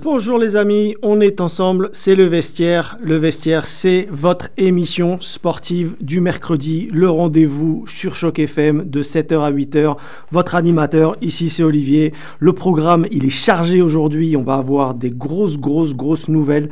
Bonjour les amis, on est ensemble, c'est le vestiaire. Le vestiaire, c'est votre émission sportive du mercredi, le rendez-vous sur Choc FM de 7h à 8h. Votre animateur, ici c'est Olivier. Le programme, il est chargé aujourd'hui, on va avoir des grosses, grosses, grosses nouvelles.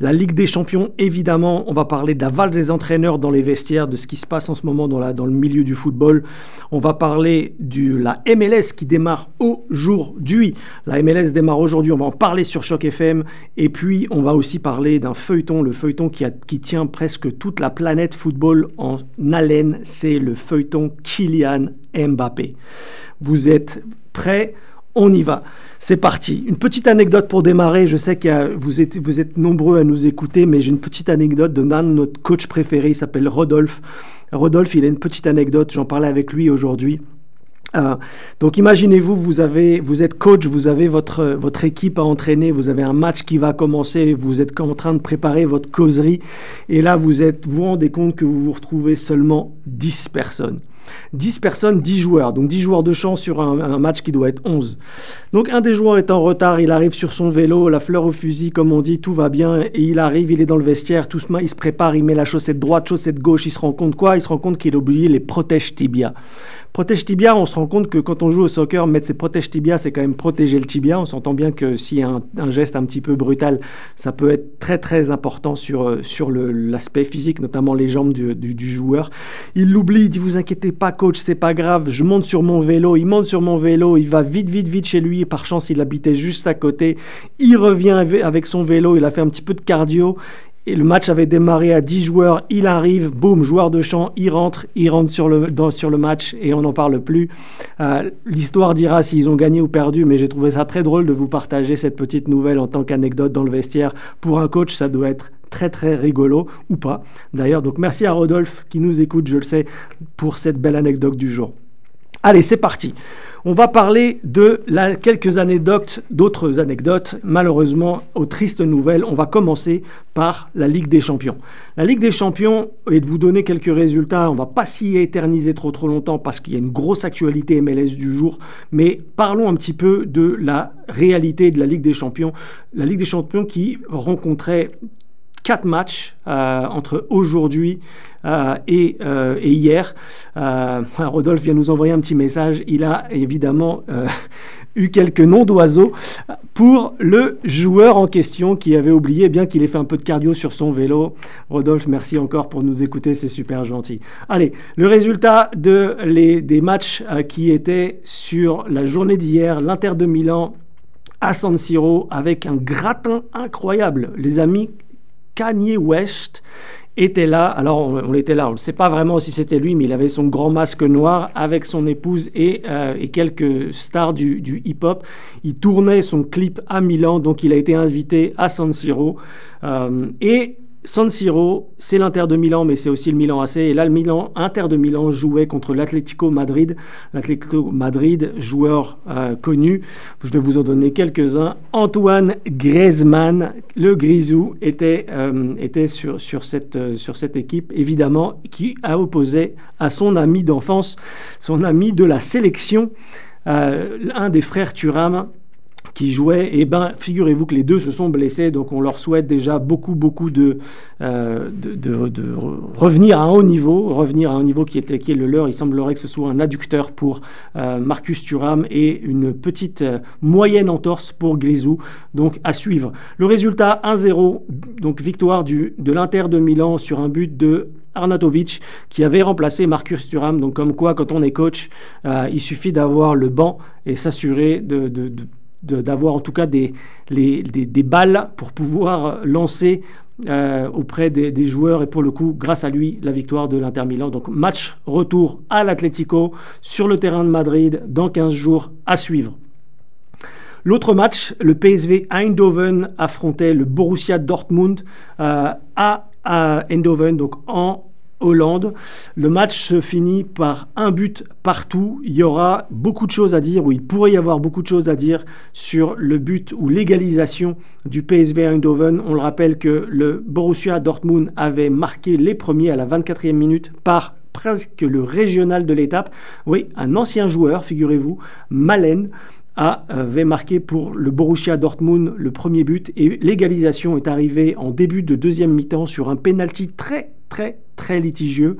La Ligue des Champions, évidemment, on va parler de la valse des entraîneurs dans les vestiaires, de ce qui se passe en ce moment dans, la, le milieu du football. On va parler de la MLS qui démarre aujourd'hui. La MLS démarre aujourd'hui, on va en parler sur Choc FM. Et puis, on va aussi parler d'un feuilleton, le feuilleton qui, a, qui tient presque toute la planète football en haleine, c'est le feuilleton Kylian Mbappé. Vous êtes prêts? On y va. C'est parti. Une petite anecdote pour démarrer. Je sais que vous êtes, vous êtes nombreux à nous écouter, mais j'ai une petite anecdote de notre coach préféré. Il s'appelle Rodolphe. Rodolphe, il a une petite anecdote. J'en parlais avec lui aujourd'hui. Euh, donc imaginez-vous, vous, vous êtes coach, vous avez votre, votre équipe à entraîner, vous avez un match qui va commencer, vous êtes en train de préparer votre causerie, et là vous êtes, vous rendez compte que vous vous retrouvez seulement 10 personnes. 10 personnes, 10 joueurs. Donc 10 joueurs de champ sur un, match qui doit être 11. Donc un des joueurs est en retard, il arrive sur son vélo, la fleur au fusil, comme on dit, tout va bien. Et il arrive, il est dans le vestiaire, tout il se prépare, il met la chaussette droite, chaussette gauche, il se rend compte quoi? Il se rend compte qu'il a oublié les protèges tibia. Protège tibia, on se rend compte que quand on joue au soccer, mettre ses protèges tibia, c'est quand même protéger le tibia. On s'entend bien que y a un, geste un petit peu brutal, ça peut être très très important sur, euh, sur l'aspect physique, notamment les jambes du, du joueur. Il l'oublie, il dit vous inquiétez pas coach, c'est pas grave, je monte sur mon vélo, il monte sur mon vélo, il va vite vite vite chez lui, par chance il habitait juste à côté, il revient avec son vélo, il a fait un petit peu de cardio, et le match avait démarré à 10 joueurs, il arrive, boum, joueur de champ, il rentre, il rentre sur le, sur le match et on n'en parle plus. Euh, l'histoire dira s'ils ont gagné ou perdu, mais j'ai trouvé ça très drôle de vous partager cette petite nouvelle en tant qu'anecdote dans le vestiaire. Pour un coach, ça doit être très très rigolo ou pas. D'ailleurs, donc merci à Rodolphe qui nous écoute, je le sais, pour cette belle anecdote du jour. Allez, c'est parti. On va parler de quelques anecdotes, d'autres anecdotes, malheureusement aux tristes nouvelles. On va commencer par la Ligue des Champions. La Ligue des Champions, et de vous donner quelques résultats, on va pas s'y éterniser trop trop longtemps parce qu'il y a une grosse actualité MLS du jour, mais parlons un petit peu de la réalité de la Ligue des Champions. La Ligue des Champions qui rencontrait quatre matchs euh, entre aujourd'hui euh, et, euh, et, hier. Rodolphe vient nous envoyer un petit message. Il a évidemment eu quelques noms d'oiseaux pour le joueur en question qui avait oublié, bien qu'il ait fait un peu de cardio sur son vélo. Rodolphe, merci encore pour nous écouter, c'est super gentil. Allez, le résultat de les, des matchs qui étaient sur la journée d'hier, l'Inter de Milan à San Siro avec un gratin incroyable. Les amis, Kanye West était là. Alors, on, était là, on ne sait pas vraiment si c'était lui, mais il avait son grand masque noir avec son épouse et, euh, quelques stars du, hip-hop. Il tournait son clip à Milan, donc il a été invité à San Siro. Euh, et San Siro, c'est l'Inter de Milan, mais c'est aussi le Milan AC. Et là, le Milan, Inter de Milan jouait contre l'Atlético Madrid. L'Atlético Madrid, joueur euh, connu. Je vais vous en donner quelques-uns. Antoine Griezmann, le Grisou, était, euh, était sur, sur, cette, euh, sur cette équipe, évidemment, qui a opposé à son ami d'enfance, son ami de la sélection, un des frères Thuram, qui jouaient. Et ben, figurez-vous que les deux se sont blessés, donc on leur souhaite déjà beaucoup, beaucoup de, euh, de, revenir à un haut niveau, revenir à un niveau qui, était, qui est le leur. Il semblerait que ce soit un adducteur pour euh, Marcus Thuram et une petite euh, moyenne entorse pour Grisou. Donc à suivre. Le résultat 1-0, donc victoire du, de l'Inter de Milan sur un but de Arnatovic qui avait remplacé Marcus Thuram. Donc comme quoi, quand on est coach, il suffit d'avoir le banc et s'assurer de, de d'avoir en tout cas des, des, balles pour pouvoir lancer euh, auprès des, joueurs et pour le coup, grâce à lui, la victoire de l'Inter Milan. Donc match retour à l'Atlético sur le terrain de Madrid dans 15 jours à suivre. L'autre match, le PSV Eindhoven affrontait le Borussia Dortmund euh, à, à Eindhoven, donc en Hollande. Le match se finit par un but partout. Il y aura beaucoup de choses à dire, ou il pourrait y avoir beaucoup de choses à dire sur le but ou l'égalisation du PSV Eindhoven. On le rappelle que le Borussia Dortmund avait marqué les premiers à la 24e minute par presque le régional de l'étape. Oui, un ancien joueur, figurez-vous, Malen, avait marqué pour le Borussia Dortmund le premier but et l'égalisation est arrivée en début de deuxième mi-temps sur un penalty très très très litigieux.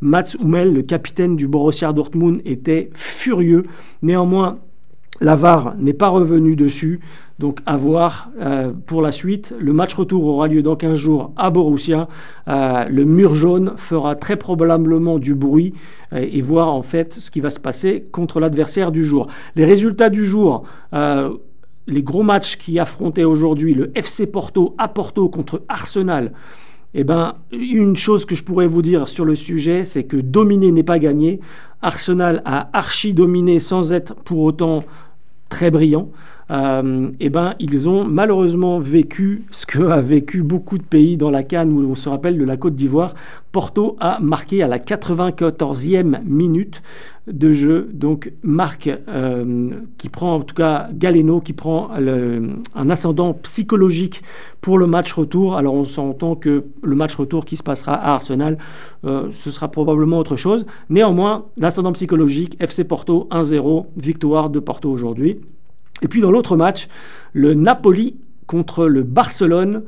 Mats Hummel, le capitaine du Borussia Dortmund, était furieux. Néanmoins, la VAR n'est pas revenue dessus. Donc à voir euh, pour la suite. Le match retour aura lieu dans 15 jours à Borussia. Euh, le mur jaune fera très probablement du bruit euh, et voir en fait ce qui va se passer contre l'adversaire du jour. Les résultats du jour les gros matchs qui affrontaient aujourd'hui le FC Porto à Porto contre Arsenal. Eh ben, une chose que je pourrais vous dire sur le sujet, c'est que dominer n'est pas gagné. Arsenal a archi dominé sans être pour autant très brillant. Euh, eh ben, ils ont malheureusement vécu ce que a vécu beaucoup de pays dans la Cannes, où on se rappelle de la Côte d'Ivoire. Porto a marqué à la 94e minute de jeu. Donc Marc, euh, qui prend en tout cas Galeno, qui prend un ascendant psychologique pour le match retour. Alors on s'entend que le match retour qui se passera à Arsenal, euh, ce sera probablement autre chose. Néanmoins, l'ascendant psychologique, FC Porto 1-0, victoire de Porto aujourd'hui. Et puis dans l'autre match, le Napoli contre le Barcelone.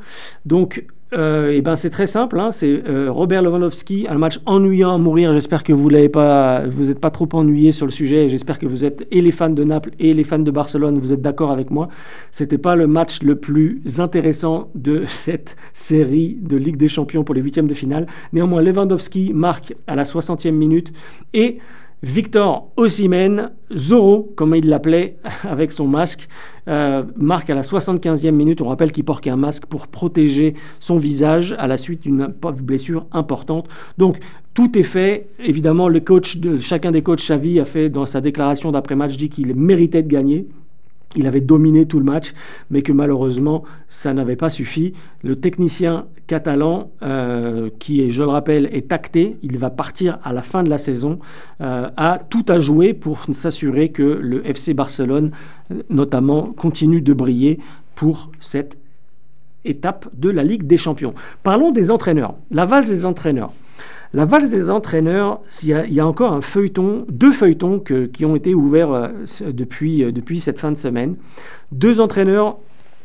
Donc, euh, et ben c'est très simple, hein, c'est euh, Robert Lewandowski, un match ennuyant à mourir. J'espère que vous l'avez pas, vous n'êtes pas trop ennuyé sur le sujet. J'espère que vous êtes et les fans de Naples et les fans de Barcelone, vous êtes d'accord avec moi. C'était pas le match le plus intéressant de cette série de Ligue des Champions pour les huitièmes de finale. Néanmoins, Lewandowski marque à la 60e minute et Victor Osimhen, Zoro, comme il l'appelait avec son masque, euh, marque à la 75e minute. On rappelle qu'il porte un masque pour protéger son visage à la suite d'une blessure importante. Donc, tout est fait. Évidemment, chacun des coachs, Xavi, a fait dans sa déclaration d'après-match, dit qu'il méritait de gagner il avait dominé tout le match, mais que malheureusement, ça n'avait pas suffi. Le technicien catalan, euh, qui, je le rappelle, est tacté, il va partir à la fin de la saison, euh, a tout à jouer pour s'assurer que le FC Barcelone, notamment, continue de briller pour cette étape de la Ligue des Champions. Parlons des entraîneurs. La valse des entraîneurs. La valse des entraîneurs, il y, a, encore un feuilleton, deux feuilletons qui ont été ouverts euh, euh, depuis cette fin de semaine. Deux entraîneurs,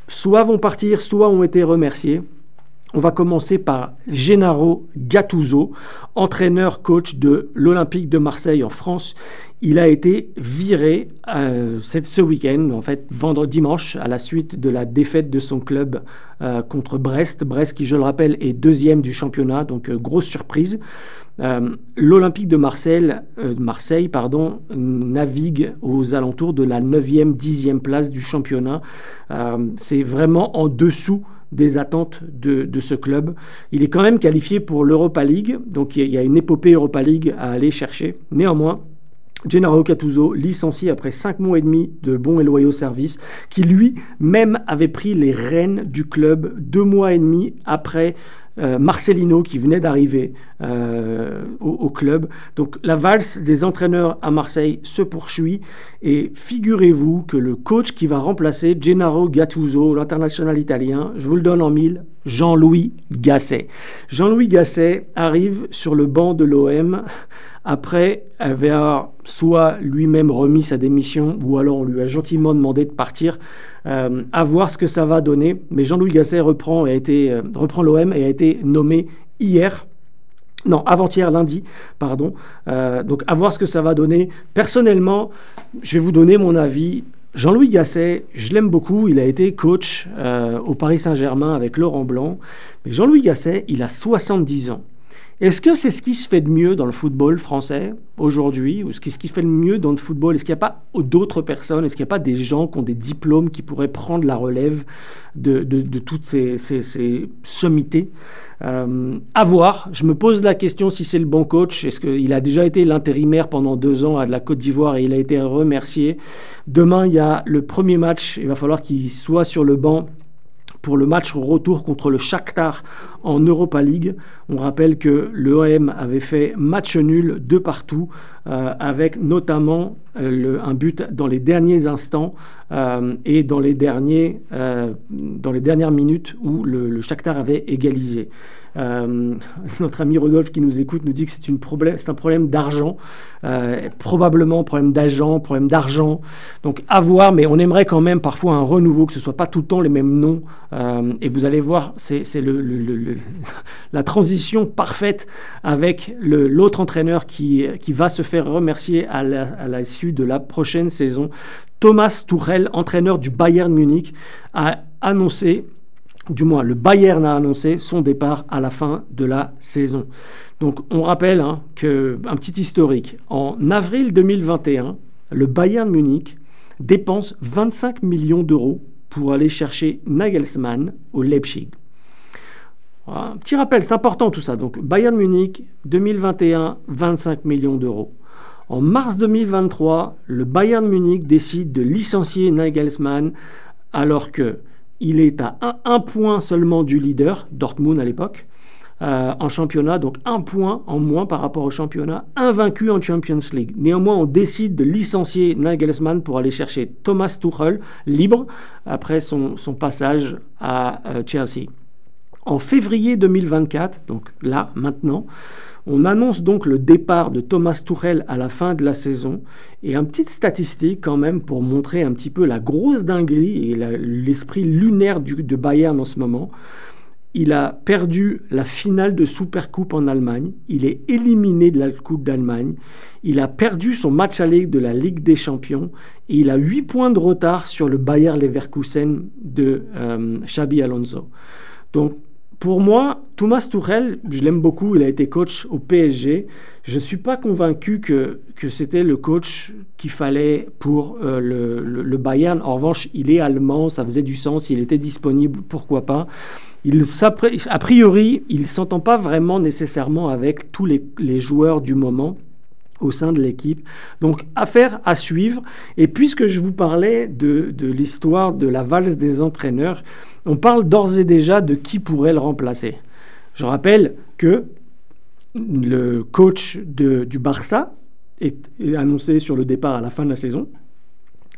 soit vont partir, soit ont été remerciés. On va commencer par Gennaro Gattuso, entraîneur-coach de l'Olympique de Marseille en France. Il a été viré euh, ce week-end, en fait vendredi dimanche, à la suite de la défaite de son club euh, contre Brest. Brest qui, je le rappelle, est deuxième du championnat, donc euh, grosse surprise. L'Olympique de Marseille, Marseille pardon, navigue aux alentours de la 9e, 10e place du championnat. C'est vraiment en dessous des attentes de, ce club. Il est quand même qualifié pour l'Europa League, donc il y a une épopée Europa League à aller chercher. Néanmoins, Gennaro Cattuso, licencié après cinq mois et demi de bons et loyaux services, qui lui-même avait pris les rênes du club deux mois et demi après euh, Marcelino qui venait d'arriver euh, au, club. Donc la valse des entraîneurs à Marseille se poursuit et figurez-vous que le coach qui va remplacer Gennaro Gattuso, l'international italien, je vous le donne en mille, Jean-Louis Gasset. Jean-Louis Gasset arrive sur le banc de l'OM après avoir soit lui-même remis sa démission ou alors on lui a gentiment demandé de partir. Euh, à voir ce que ça va donner. Mais Jean-Louis Gasset reprend, a été, euh, l'OM et a été nommé hier. Non, avant-hier, lundi, pardon. Euh, donc, à voir ce que ça va donner. Personnellement, je vais vous donner mon avis. Jean-Louis Gasset, je l'aime beaucoup. Il a été coach au Paris Saint-Germain avec Laurent Blanc. Mais Jean-Louis Gasset, il a 70 ans. Est-ce que c'est ce qui se fait de mieux dans le football français aujourd'hui Ou ce qui se fait de mieux dans le football? Est-ce qu'il n'y a pas d'autres personnes? Est-ce qu'il n'y a pas des gens qui ont des diplômes qui pourraient prendre la relève de, toutes ces, sommités? Euh, À voir. Je me pose la question si c'est le bon coach. Est-ce qu'il a déjà été l'intérimaire pendant deux ans à la Côte d'Ivoire et il a été remercié? Demain, il y a le premier match. Il va falloir qu'il soit sur le banc pour le match retour contre le Shakhtar en Europa League. On rappelle que l'OM avait fait match nul de partout avec notamment un but dans les derniers instants et dans les, derniers, dans les dernières minutes où le, le Shakhtar avait égalisé. Euh, notre ami Rodolphe qui nous écoute nous dit que c'est un problème d'argent, euh, probablement problème d'agent, problème d'argent. Donc à voir, mais on aimerait quand même parfois un renouveau, que ce soit pas tout le temps les mêmes noms. Euh, et vous allez voir, c'est le, la transition parfaite avec l'autre entraîneur qui, qui va se faire remercier à l'issue de la prochaine saison. Thomas Tuchel, entraîneur du Bayern Munich, a annoncé du moins le Bayern a annoncé son départ à la fin de la saison. Donc on rappelle hein, que, un petit historique, en avril 2021, le Bayern Munich dépense 25 millions d'euros pour aller chercher Nagelsmann au Leipzig. Un petit rappel, c'est important tout ça. Donc Bayern Munich, 2021, 25 millions d'euros. En mars 2023, le Bayern Munich décide de licencier Nagelsmann alors que il est à un, point seulement du leader, Dortmund à l'époque, euh, en championnat, donc un point en moins par rapport au championnat, invaincu en Champions League. Néanmoins, on décide de licencier Nagelsmann pour aller chercher Thomas Tuchel, libre, après son, passage à euh, Chelsea. En février 2024, donc là, maintenant, on annonce donc le départ de Thomas Tuchel à la fin de la saison. Et une petite statistique quand même pour montrer un petit peu la grosse dinguerie et l'esprit lunaire de Bayern en ce moment. Il a perdu la finale de Supercoupe en Allemagne. Il est éliminé de la Coupe d'Allemagne. Il a perdu son match aller de la Ligue des Champions. Et il a 8 points de retard sur le Bayer Leverkusen de euh, Xabi Alonso. Donc, pour moi, Thomas Tuchel, je l'aime beaucoup, il a été coach au PSG. Je ne suis pas convaincu que, que c'était le coach qu'il fallait pour euh, le, Bayern. En revanche, il est allemand, ça faisait du sens, il était disponible, pourquoi pas. Il, a priori, il ne s'entend pas vraiment nécessairement avec tous les, les joueurs du moment au sein de l'équipe. Donc, affaire à suivre. Et puisque je vous parlais de, de l'histoire de la valse des entraîneurs, on parle d'ores et déjà de qui pourrait le remplacer. Je rappelle que le coach du Barça est, annoncé sur le départ à la fin de la saison.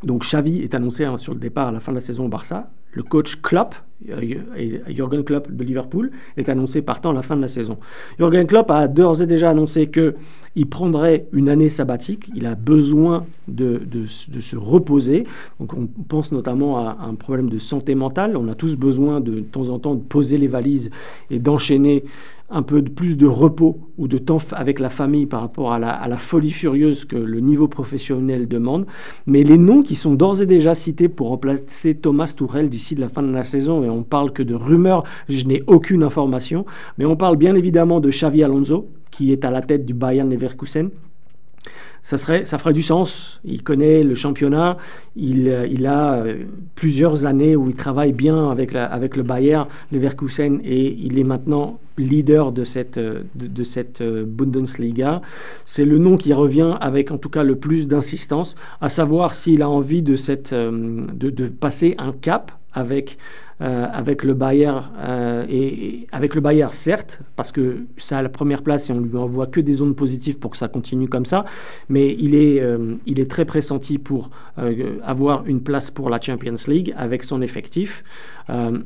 Donc Xavi est annoncé hein, sur le départ à la fin de la saison au Barça. Le coach Klopp, Jürgen Klopp de Liverpool, est annoncé partant à la fin de la saison. Jürgen Klopp a d'ores et déjà annoncé qu'il prendrait une année sabbatique. Il a besoin de, se reposer. Donc on pense notamment à un problème de santé mentale. On a tous besoin de temps en temps de poser les valises et d'enchaîner un peu plus de repos ou de temps avec la famille par rapport à la, folie furieuse que le niveau professionnel demande. Mais les noms qui sont d'ores et déjà cités pour remplacer Thomas Tourelle d'ici la fin de la saison, et on parle que de rumeurs, je n'ai aucune information, mais on parle bien évidemment de Xavi Alonso, qui est à la tête du Bayern Leverkusen, ça, serait, ça ferait du sens. Il connaît le championnat, il, euh, il a euh, plusieurs années où il travaille bien avec, la, avec le Bayer Leverkusen et il est maintenant leader de cette, euh, de, cette Bundesliga. C'est le nom qui revient avec en tout cas le plus d'insistance, à savoir s'il a envie de, cette, de, de passer un cap avec euh, avec le Bayer euh, et, avec le Bayer certes parce que ça a la première place et on lui envoie que des zones positives pour que ça continue comme ça mais il est euh, il est très pressenti pour avoir une place pour la Champions League avec son effectif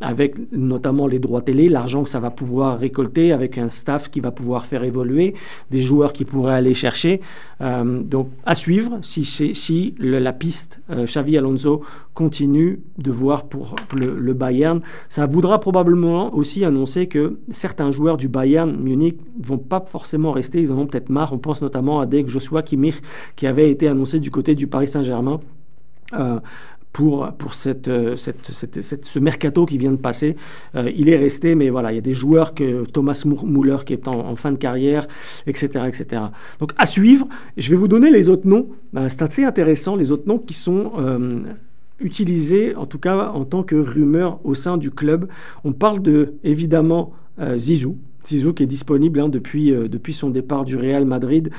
avec notamment les droits télé l'argent que ça va pouvoir récolter avec un staff qui va pouvoir faire évoluer des joueurs qui pourraient aller chercher. Donc à suivre si si la piste Xavi Alonso continue de voir pour le, le Bayern ça voudra probablement aussi annoncer que certains joueurs du Bayern Munich vont pas forcément rester, ils en ont peut-être marre. On pense notamment à Dek Joshua Kimmich qui avait été annoncé du côté du Paris Saint-Germain. Euh, pour, pour euh, cette, ce mercato qui vient de passer. Euh, il est resté, mais voilà, il y a des joueurs que Thomas Muller qui est en, fin de carrière, etc., etc. Donc à suivre. Je vais vous donner les autres noms. C'est assez intéressant, les autres noms qui sont utilisé, en tout cas en tant que rumeur au sein du club. On parle de, évidemment, euh, Zizou. Zizou qui est disponible hein, depuis, euh, depuis son départ du Real Madrid.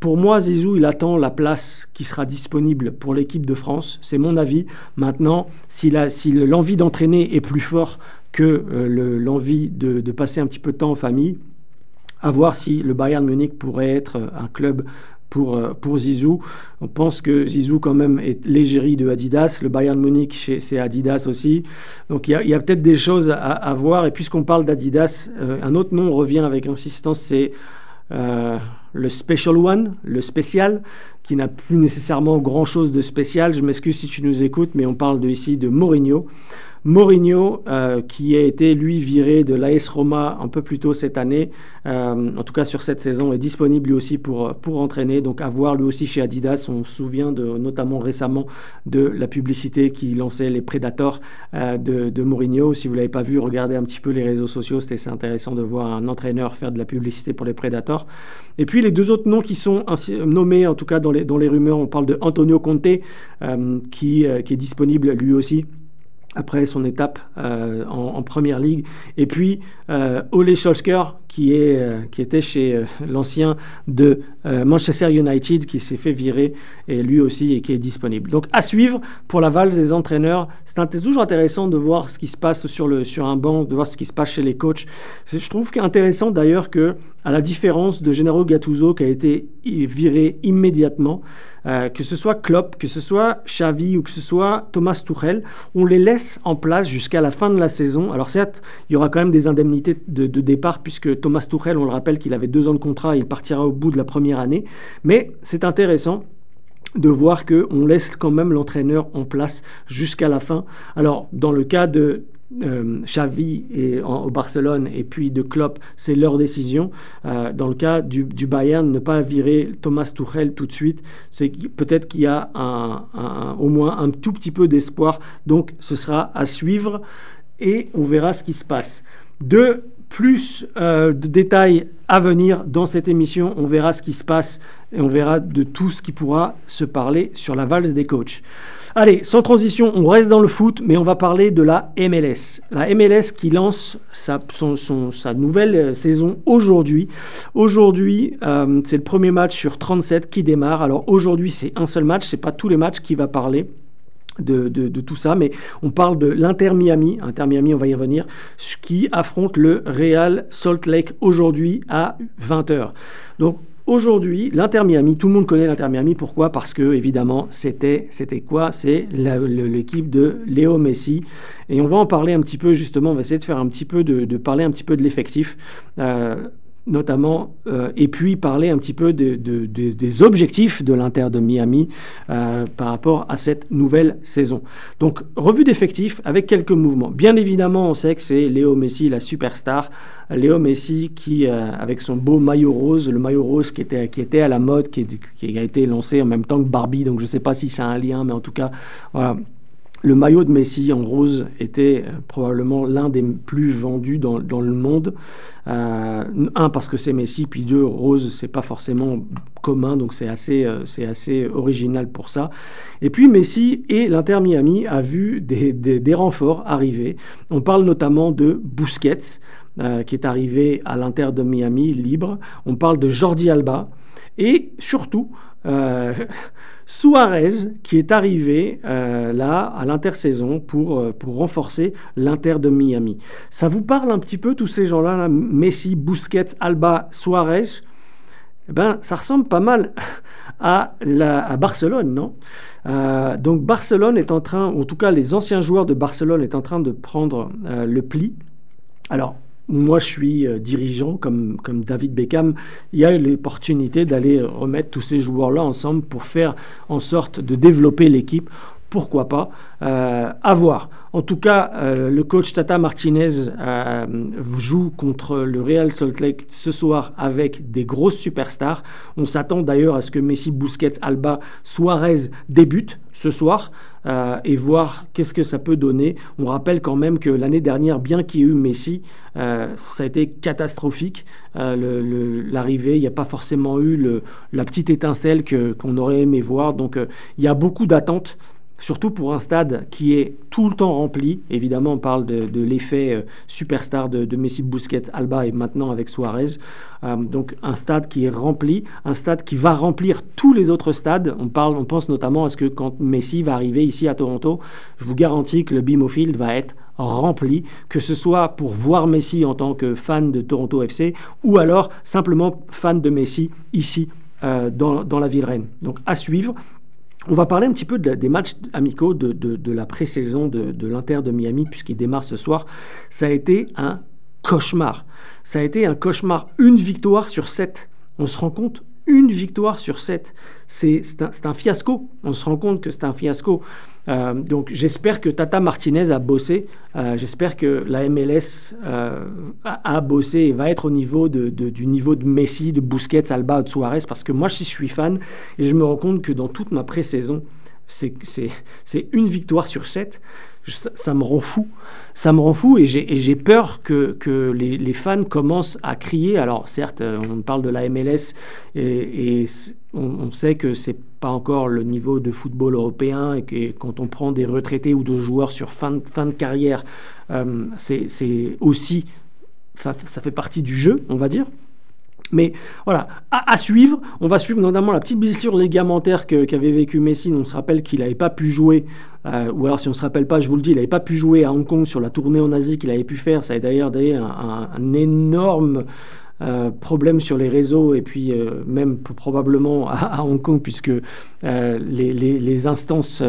Pour moi, Zizou, il attend la place qui sera disponible pour l'équipe de France. C'est mon avis. Maintenant, si l'envie d'entraîner est plus fort que euh, l'envie de, de, passer un petit peu de temps en famille, à voir si le Bayern Munich pourrait être un club pour, pour Zizou. On pense que Zizou quand même est l'égérie de Adidas. Le Bayern Munich, c'est Adidas aussi. Donc il y a, peut-être des choses à, voir. Et puisqu'on parle d'Adidas, un autre nom revient avec insistance, c'est le Special One, le spécial, qui n'a plus nécessairement grand-chose de spécial. Je m'excuse si tu nous écoutes, mais on parle de, ici de Mourinho. Mourinho, euh, qui a été lui viré de l'AS Roma un peu plus tôt cette année, euh, en tout cas sur cette saison, est disponible lui aussi pour, pour entraîner. Donc à voir lui aussi chez Adidas. On se souvient de, notamment récemment de la publicité qui lançait les Predators euh, de, de, Mourinho. Si vous ne l'avez pas vu, regardez un petit peu les réseaux sociaux. C'était intéressant de voir un entraîneur faire de la publicité pour les Predators. Et puis les deux autres noms qui sont nommés, en tout cas dans les, dans les rumeurs, on parle de Antonio Conte, qui, qui est disponible lui aussi après son étape euh, en, première ligue. Et puis euh, Ole Solskjaer, qui, est, euh, qui était chez l'ancien de Manchester United, qui s'est fait virer, et lui aussi, et qui est disponible. Donc à suivre pour la valse des entraîneurs. C'est toujours intéressant de voir ce qui se passe sur, le, sur un banc, de voir ce qui se passe chez les coachs. Je trouve qu'intéressant d'ailleurs que, à la différence de Gennaro Gattuso, qui a été viré immédiatement, euh, que ce soit Klopp, que ce soit Xavi ou que ce soit Thomas Tuchel, on les laisse en place jusqu'à la fin de la saison. Alors certes, il y aura quand même des indemnités de, départ puisque Thomas Tuchel, on le rappelle qu'il avait deux ans de contrat, il partira au bout de la première année. Mais c'est intéressant de voir qu'on laisse quand même l'entraîneur en place jusqu'à la fin. Alors, dans le cas de euh, Xavi et, au Barcelone et puis de Klopp, c'est leur décision. Euh, dans le cas du, Bayern, ne pas virer Thomas Tuchel tout de suite, c'est peut-être qu'il y a au moins un tout petit peu d'espoir. Donc ce sera à suivre et on verra ce qui se passe. De plus euh, de détails à venir dans cette émission, on verra ce qui se passe et on verra de tout ce qui pourra se parler sur la valse des coachs. Allez, sans transition, on reste dans le foot, mais on va parler de la MLS. La MLS qui lance sa, nouvelle euh, saison aujourd'hui. Aujourd'hui, euh, c'est le premier match sur 37 qui démarre. Alors aujourd'hui, c'est un seul match, c'est pas tous les matchs qui va parler. De, tout ça, mais on parle de l'Inter Miami, Inter Miami, on va y revenir, qui affronte le Real Salt Lake aujourd'hui à 20h. Donc Aujourd'hui, l'Inter Miami, tout le monde connaît l'Inter Miami. Pourquoi? Parce que, évidemment, c'était, c'était quoi? C'est l'équipe de Léo Messi. Et on va en parler un petit peu, justement. On va essayer de faire un petit peu de, parler un petit peu de l'effectif. Euh, notamment, euh, et puis parler un petit peu des objectifs de l'Inter de Miami euh, par rapport à cette nouvelle saison. Donc, revue d'effectifs avec quelques mouvements. Bien évidemment, on sait que c'est Léo Messi, la superstar. Léo Messi qui, euh, avec son beau maillot rose, le maillot rose qui était, qui était à la mode, qui, qui a été lancé en même temps que Barbie, donc je ne sais pas si c'est un lien, mais en tout cas, voilà, le maillot de Messi en rose était euh, probablement l'un des plus vendus dans, le monde. Euh, un, parce que c'est Messi, puis deux, rose, c'est pas forcément commun, donc c'est assez, euh, original pour ça. Et puis Messi et l'Inter Miami a vu des, des, renforts arriver. On parle notamment de Busquets, qui est arrivé à l'Inter de Miami libre. On parle de Jordi Alba. Et surtout, Suarez qui est arrivé euh, là à l'intersaison pour, euh, pour renforcer l'Inter de Miami. Ça vous parle un petit peu tous ces gens-là, Messi, Busquets, Alba, Suarez? Eh ben, ça ressemble pas mal à, la, Barcelone, non? Euh, Donc Barcelone est en train, en tout cas les anciens joueurs de Barcelone est en train de prendre le pli. Alors, moi je suis euh, dirigeant comme, comme David Beckham, il y a l'opportunité d'aller remettre tous ces joueurs-là ensemble pour faire en sorte de développer l'équipe. Pourquoi pas euh, À voir. En tout cas, euh, le coach Tata Martinez euh, joue contre le Real Salt Lake ce soir avec des grosses superstars. On s'attend d'ailleurs à ce que Messi, Busquets, Alba, Suarez débutent ce soir euh, et voir qu'est-ce que ça peut donner. On rappelle quand même que l'année dernière, bien qu'il y ait eu Messi, ça a été catastrophique. L'arrivée, il n'y a pas forcément eu la petite étincelle qu'on aurait aimé voir. Donc il y a beaucoup d'attentes surtout pour un stade qui est tout le temps rempli. Évidemment, on parle de, l'effet euh, superstar de, Messi, Busquets, Alba et maintenant avec Suarez. Euh, donc un stade qui est rempli, un stade qui va remplir tous les autres stades. On, parle, on pense notamment à ce que quand Messi va arriver ici à Toronto, je vous garantis que le BMO Field va être rempli, que ce soit pour voir Messi en tant que fan de Toronto FC ou alors simplement fan de Messi ici dans, la ville reine. Donc à suivre. On va parler un petit peu des matchs amicaux de, la pré-saison de, de l'Inter de Miami, puisqu'il démarre ce soir. Ça a été un cauchemar. Ça a été un cauchemar. Une victoire sur sept. On se rend compte une victoire sur sept. C'est un, fiasco. On se rend compte que c'est un fiasco. Euh, donc j'espère que Tata Martinez a bossé. Euh, j'espère que la MLS euh, a, bossé et va être au niveau de, du niveau de Messi, de Busquets, Alba, de Suarez. Parce que moi, je suis fan et je me rends compte que dans toute ma pré-saison, c'est une victoire sur sept ça, me rend fou. Ça me rend fou et j'ai peur que, les, fans commencent à crier. Alors certes, euh, on parle de la MLS et, on, sait que c'est pas encore le niveau de football européen et que quand on prend des retraités ou de joueurs sur fin, fin de carrière, euh, c'est aussi, ça fait partie du jeu, on va dire. Mais voilà, à, suivre, on va suivre notamment la petite blessure ligamentaire qu'avait vécu Messi. On se rappelle qu'il n'avait pas pu jouer, euh, ou alors si on ne se rappelle pas, je vous le dis, il n'avait pas pu jouer à Hong Kong sur la tournée en Asie qu'il avait pu faire. Ça a d'ailleurs un, un, énorme euh, problème sur les réseaux et puis euh, même probablement à, Hong Kong puisque les, instances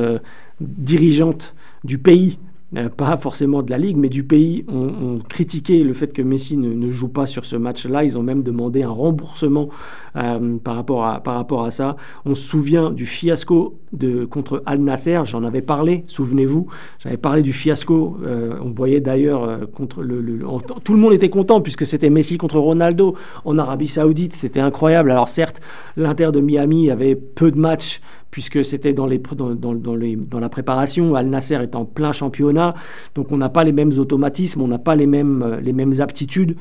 dirigeantes du pays euh, pas forcément de la Ligue, mais du pays, ont, critiqué le fait que Messi ne, joue pas sur ce match-là. Ils ont même demandé un remboursement euh, par, rapport à, par rapport à ça. On se souvient du fiasco de, contre Al Nasser, j'en avais parlé, souvenez-vous. J'avais parlé du fiasco. Euh, on voyait d'ailleurs contre le, Tout le monde était content puisque c'était Messi contre Ronaldo en Arabie Saoudite. C'était incroyable. Alors certes, l'Inter de Miami avait peu de matchs puisque c'était dans, la préparation. Al Nasser est en plein championnat, donc on n'a pas les mêmes automatismes, on n'a pas les mêmes, euh, les mêmes aptitudes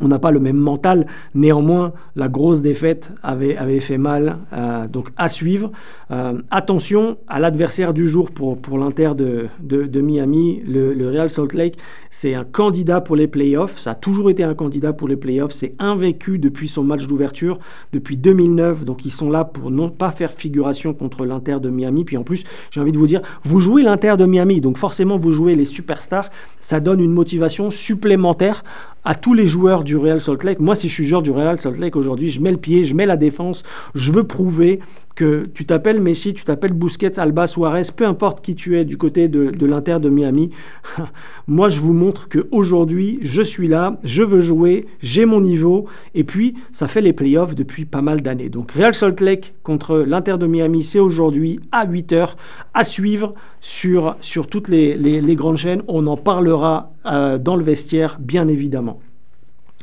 on n'a pas le même mental. Néanmoins, la grosse défaite avait, fait mal. Euh, donc à suivre. Euh, attention à l'adversaire du jour pour, l'Inter de, Miami, le, Real Salt Lake. C'est un candidat pour les playoffs. Ça a toujours été un candidat pour les playoffs. C'est invaincu depuis son match d'ouverture, depuis 2009. Donc ils sont là pour non pas faire figuration contre l'Inter de Miami. Puis en plus, j'ai envie de vous dire, vous jouez l'Inter de Miami. Donc forcément, vous jouez les superstars. Ça donne une motivation supplémentaire à tous les joueurs du Real Salt Lake. Moi, si je suis joueur du Real Salt Lake aujourd'hui, je mets le pied, je mets la défense, je veux prouver que tu t'appelles Messi, tu t'appelles Busquets, Alba, Suarez, peu importe qui tu es du côté de, l'Inter de Miami, moi je vous montre que aujourd'hui je suis là, je veux jouer, j'ai mon niveau, et puis ça fait les playoffs depuis pas mal d'années. Donc Real Salt Lake contre l'Inter de Miami, c'est aujourd'hui à 8h à suivre sur, toutes les, les, grandes chaînes. On en parlera euh, dans le vestiaire, bien évidemment.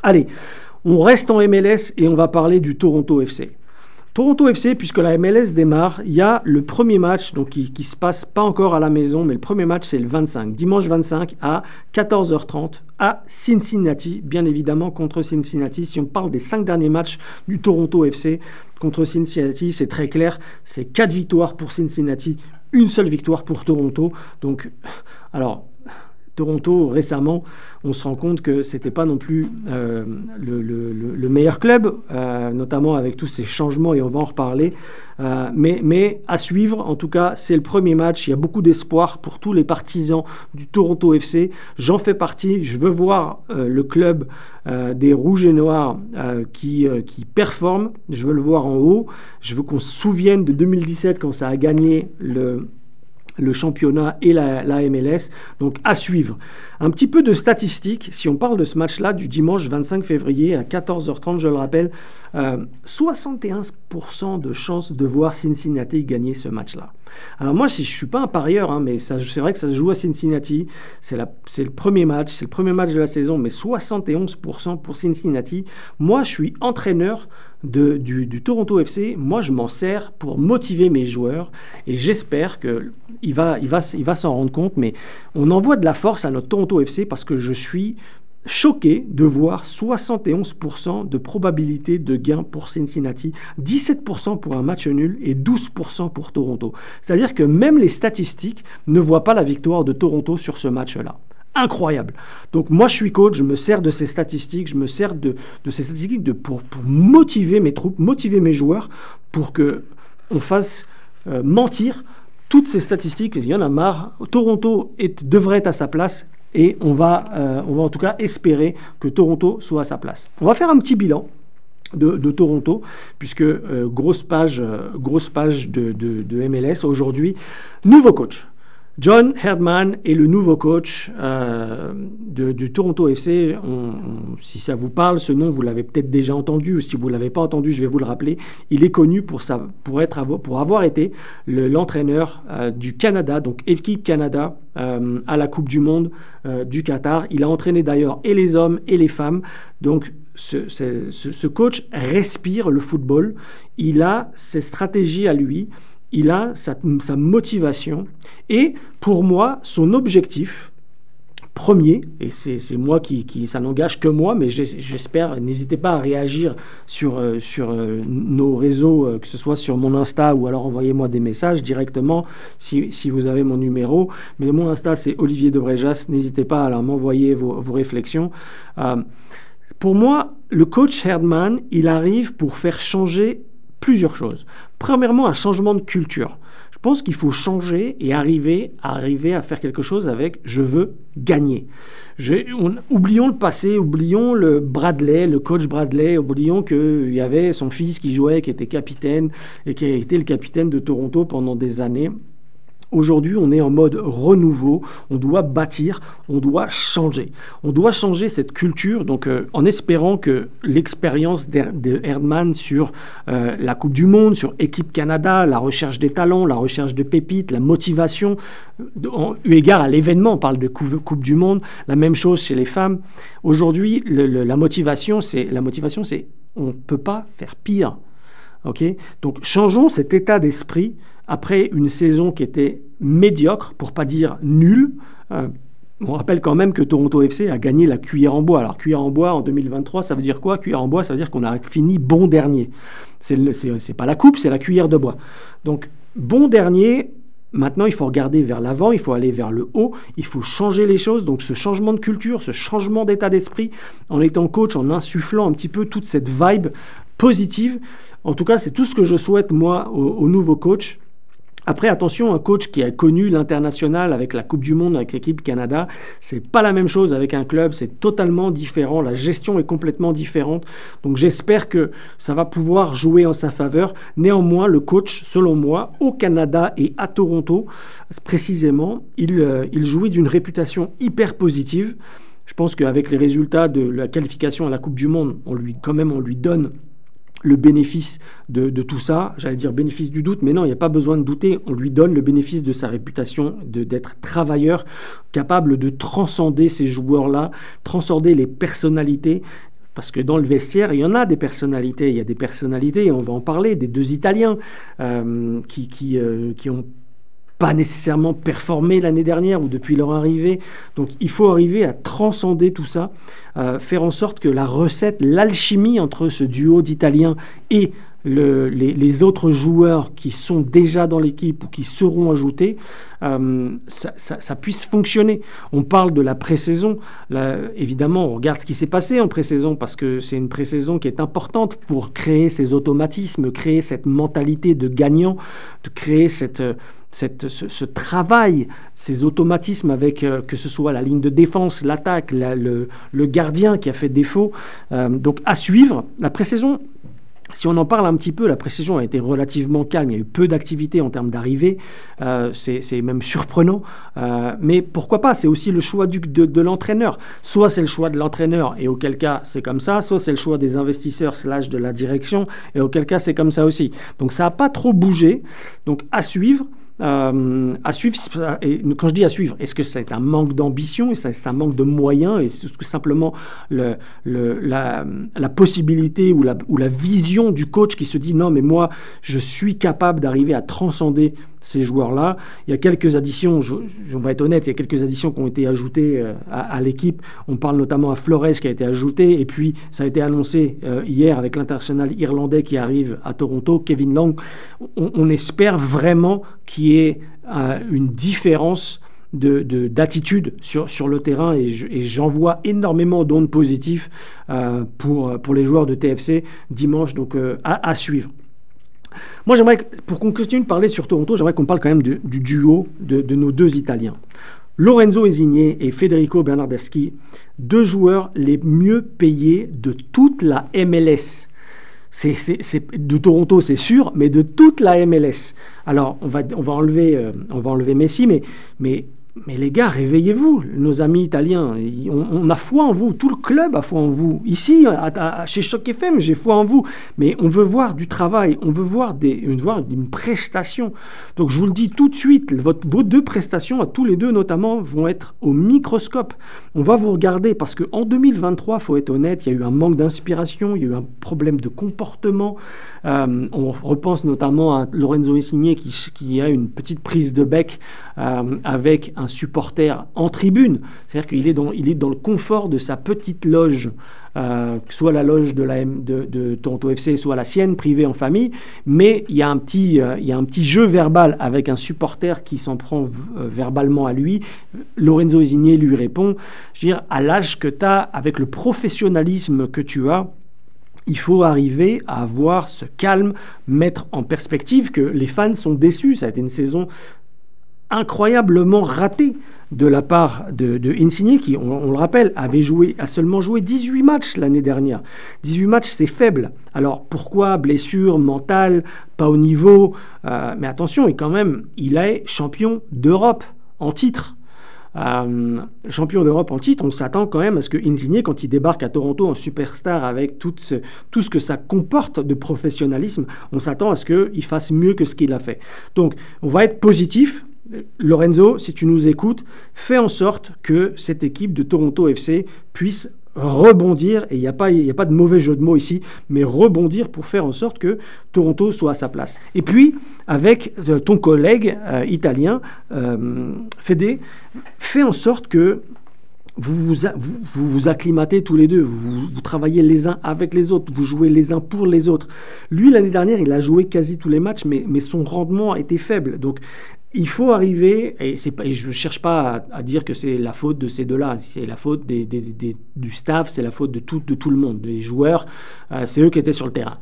Allez, on reste en MLS et on va parler du Toronto FC. Toronto FC, puisque la MLS démarre, il y a le premier match donc qui, qui se passe pas encore à la maison, mais le premier match c'est le 25, dimanche 25 à 14h30 à Cincinnati, bien évidemment contre Cincinnati. Si on parle des cinq derniers matchs du Toronto FC contre Cincinnati, c'est très clair, c'est quatre victoires pour Cincinnati, une seule victoire pour Toronto. Donc, alors Toronto récemment, on se rend compte que c'était pas non plus euh, le, meilleur club, euh, notamment avec tous ces changements et on va en reparler. Euh, mais, mais à suivre, en tout cas, c'est le premier match. Il y a beaucoup d'espoir pour tous les partisans du Toronto FC. J'en fais partie. Je veux voir le club des Rouges et Noirs qui, qui performe. Je veux le voir en haut. Je veux qu'on se souvienne de 2017 quand ça a gagné le le championnat et la, MLS. Donc à suivre. Un petit peu de statistiques, si on parle de ce match-là du dimanche 25 février à 14h30, je le rappelle, 71% euh, de chances de voir Cincinnati gagner ce match-là. Alors moi, si je ne suis pas un parieur, hein, mais c'est vrai que ça se joue à Cincinnati, c'est le premier match, c'est le premier match de la saison, mais 71% pour Cincinnati. Moi, je suis entraîneur du, Toronto FC, moi je m'en sers pour motiver mes joueurs et j'espère qu'il va, il va, il va s'en rendre compte. Mais on envoie de la force à notre Toronto FC parce que je suis choqué de voir 71% de probabilité de gain pour Cincinnati, 17% pour un match nul et 12% pour Toronto. C'est-à-dire que même les statistiques ne voient pas la victoire de Toronto sur ce match-là incroyable. Donc moi je suis coach, je me sers de ces statistiques, je me sers de, ces statistiques pour, motiver mes troupes, motiver mes joueurs pour que on fasse euh, mentir toutes ces statistiques. Il y en a marre. Toronto est, devrait être à sa place et on va, euh, on va en tout cas espérer que Toronto soit à sa place. On va faire un petit bilan de, Toronto, puisque grosse page, grosse page de MLS aujourd'hui. Nouveau coach. John Herdman est le nouveau coach euh, du Toronto FC. si ça vous parle, ce nom, vous l'avez peut-être déjà entendu, ou si vous ne l'avez pas entendu, je vais vous le rappeler. Il est connu pour, pour, être, pour avoir été l'entraîneur euh, du Canada, donc équipe Canada, euh, à la Coupe du Monde du Qatar. Il a entraîné d'ailleurs et les hommes et les femmes. Donc ce, ce coach respire le football. Il a ses stratégies à lui il a sa, motivation et pour moi, son objectif premier, et c'est moi qui, ça n'engage que moi, mais j'espère, n'hésitez pas à réagir sur, euh, sur euh, nos réseaux, euh, que ce soit sur mon Insta ou alors envoyez-moi des messages directement si, vous avez mon numéro. Mais mon Insta, c'est Olivier Debrejas, n'hésitez pas à m'envoyer vos, réflexions. pour moi, le coach Herdman, il arrive pour faire changer plusieurs choses. Premièrement, un changement de culture. Je pense qu'il faut changer et arriver, à arriver à faire quelque chose avec je veux gagner. oublions le passé, oublions le Bradley, le coach Bradley, oublions qu'il y avait son fils qui jouait, qui était capitaine et qui a été le capitaine de Toronto pendant des années. Aujourd'hui, on est en mode renouveau, on doit bâtir, on doit changer. On doit changer cette culture, donc euh, en espérant que l'expérience de sur euh, la Coupe du Monde, sur Équipe Canada, la recherche des talents, la recherche de pépites, la motivation, eu égard à l'événement, on parle de coupe, du Monde, la même chose chez les femmes. Aujourd'hui, la motivation, c'est la motivation, c'est on ne peut pas faire pire. ok? Donc changeons cet état d'esprit après une saison qui était médiocre, pour pas dire nulle. Euh, on rappelle quand même que Toronto FC a gagné la cuillère en bois. Alors cuillère en bois en 2023, ça veut dire quoi? Cuillère en bois, ça veut dire qu'on a fini bon dernier. C'est pas la coupe, c'est la cuillère de bois. Donc bon dernier, Maintenant, il faut regarder vers l'avant, il faut aller vers le haut, il faut changer les choses. Donc ce changement de culture, ce changement d'état d'esprit, en étant coach, en insufflant un petit peu toute cette vibe positive. En tout cas, c'est tout ce que je souhaite, moi, au nouveau coach. Après, attention, un coach qui a connu l'international avec la Coupe du Monde, avec l'équipe Canada, c'est pas la même chose avec un club, c'est totalement différent. La gestion est complètement différente. Donc, j'espère que ça va pouvoir jouer en sa faveur. Néanmoins, le coach, selon moi, au Canada et à Toronto, précisément, il, euh, jouit d'une réputation hyper positive. Je pense qu'avec les résultats de la qualification à la Coupe du Monde, on lui, quand même, on lui donne le bénéfice de, tout ça, j'allais dire bénéfice du doute, mais non, il n'y a pas besoin de douter, on lui donne le bénéfice de sa réputation d'être travailleur, capable de transcender ces joueurs-là, transcender les personnalités, parce que dans le vestiaire, il y en a des personnalités, il y a des personnalités, et on va en parler, des deux Italiens euh, qui, qui, euh, qui ont pas nécessairement performé l'année dernière ou depuis leur arrivée. Donc il faut arriver à transcender tout ça, euh, faire en sorte que la recette, l'alchimie entre ce duo d'Italiens et les, autres joueurs qui sont déjà dans l'équipe ou qui seront ajoutés, euh, ça, puisse fonctionner. On parle de la pré-saison. Évidemment, on regarde ce qui s'est passé en pré-saison parce que c'est une pré-saison qui est importante pour créer ces automatismes, créer cette mentalité de gagnant, de créer cette ce, travail, ces automatismes avec euh, que ce soit la ligne de défense, l'attaque, le, gardien qui a fait défaut. Euh, donc à suivre. La pré-saison, si on en parle un petit peu, la précision a été relativement calme. Il y a eu peu d'activité en termes d'arrivée. Euh, c'est même surprenant. mais pourquoi pas? C'est aussi le choix du, de, de l'entraîneur. Soit c'est le choix de l'entraîneur, et auquel cas c'est comme ça. Soit c'est le choix des investisseurs slash de la direction, et auquel cas c'est comme ça aussi. Donc ça n'a pas trop bougé. Donc à suivre. Euh, à suivre, et quand je dis à suivre, est-ce que c'est un manque d'ambition, que c'est un manque de moyens, est-ce que simplement le, le, la, possibilité ou la vision du coach qui se dit non mais moi je suis capable d'arriver à transcender ces joueurs-là. Il y a quelques additions, je, on va être honnête, il y a quelques additions qui ont été ajoutées euh, à, l'équipe. On parle notamment à Flores qui a été ajouté, et puis ça a été annoncé euh, hier avec l'international irlandais qui arrive à Toronto, Kevin Long. On, espère vraiment qu'il y ait euh, une différence d'attitude sur, sur le terrain et j'en vois énormément d'ondes positives pour, pour les joueurs de TFC dimanche, donc à suivre. Moi, j'aimerais, pour qu'on continue de parler sur Toronto, j'aimerais qu'on parle quand même du duo de, nos deux Italiens. Lorenzo Esigné et Federico Bernardeschi, deux joueurs les mieux payés de toute la MLS. c'est, de Toronto, c'est sûr, mais de toute la MLS. Alors, on va, on va, enlever, euh, on va enlever Messi, mais, mais mais les gars, réveillez-vous, nos amis italiens. On, a foi en vous, tout le club a foi en vous. Ici, chez Choc FM, j'ai foi en vous. Mais on veut voir du travail, on veut voir, une, prestation. Donc je vous le dis tout de suite, vos deux prestations, à tous les deux notamment, vont être au microscope. On va vous regarder parce qu'en 2023, faut être honnête, il y a eu un manque d'inspiration, il y a eu un problème de comportement. Euh, on repense notamment à Lorenzo Insigne qui, qui a une petite prise de bec euh, avec un supporter en tribune. C'est-à-dire qu'il est dans, il est dans le confort de sa petite loge, euh, soit la loge de, la de, de Toronto FC, soit la sienne, privée en famille. Mais il y, a un petit, euh, il y a un petit jeu verbal avec un supporter qui s'en prend verbalement à lui. Lorenzo Insigne lui répond, je veux dire, à l'âge que tu as, avec le professionnalisme que tu as, il faut arriver à avoir ce calme, mettre en perspective que les fans sont déçus. Ça a été une saison incroyablement raté de la part de, Insigne, qui, on, le rappelle, avait joué, a seulement joué 18 matchs l'année dernière. 18 matchs, c'est faible. Alors pourquoi blessure mentale, pas au niveau euh, Mais attention, et quand même, il est champion d'Europe en titre. Euh, champion d'Europe en titre, on s'attend quand même à ce que Insigne, quand il débarque à Toronto en superstar avec tout ce, tout ce que ça comporte de professionnalisme, on s'attend à ce qu'il fasse mieux que ce qu'il a fait. Donc, on va être positif. Lorenzo, si tu nous écoutes, fais en sorte que cette équipe de Toronto FC puisse rebondir, et il n'y a, pas, a pas de mauvais jeu de mots ici, mais rebondir pour faire en sorte que Toronto soit à sa place. Et puis, avec euh, ton collègue euh, italien, euh, Fede, fais en sorte que vous vous, acclimatez tous les deux, vous, travaillez les uns avec les autres, vous jouez les uns pour les autres. Lui, l'année dernière, il a joué quasi tous les matchs, mais, mais son rendement a été faible. Donc, il faut arriver, et, je ne cherche pas à, dire que c'est la faute de ces deux-là, c'est la faute des, du staff, c'est la faute de tout, de tout le monde, des joueurs, euh, c'est eux qui étaient sur le terrain.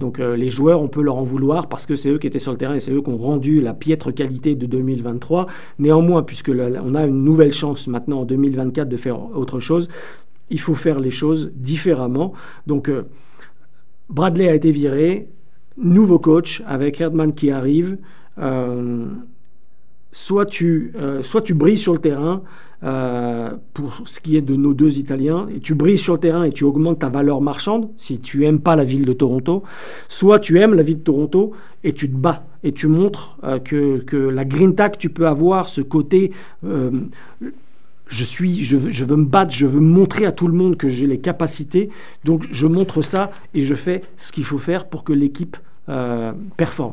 donc euh, les joueurs, on peut leur en vouloir parce que c'est eux qui étaient sur le terrain et c'est eux qui ont rendu la piètre qualité de 2023. Néanmoins, puisque on a une nouvelle chance maintenant en 2024 de faire autre chose, il faut faire les choses différemment. Donc euh, Bradley a été viré, nouveau coach avec Herdman qui arrive soit tu, euh, soit tu brilles sur le terrain, euh, pour ce qui est de nos deux Italiens, et tu brilles sur le terrain et tu augmentes ta valeur marchande, si tu aimes pas la ville de Toronto, soit tu aimes la ville de Toronto et tu te bats, et tu montres euh, que, que, la grinta que tu peux avoir, ce côté... je, suis, je veux, je veux me battre, je veux montrer à tout le monde que j'ai les capacités. Donc je montre ça et je fais ce qu'il faut faire pour que l'équipe performe.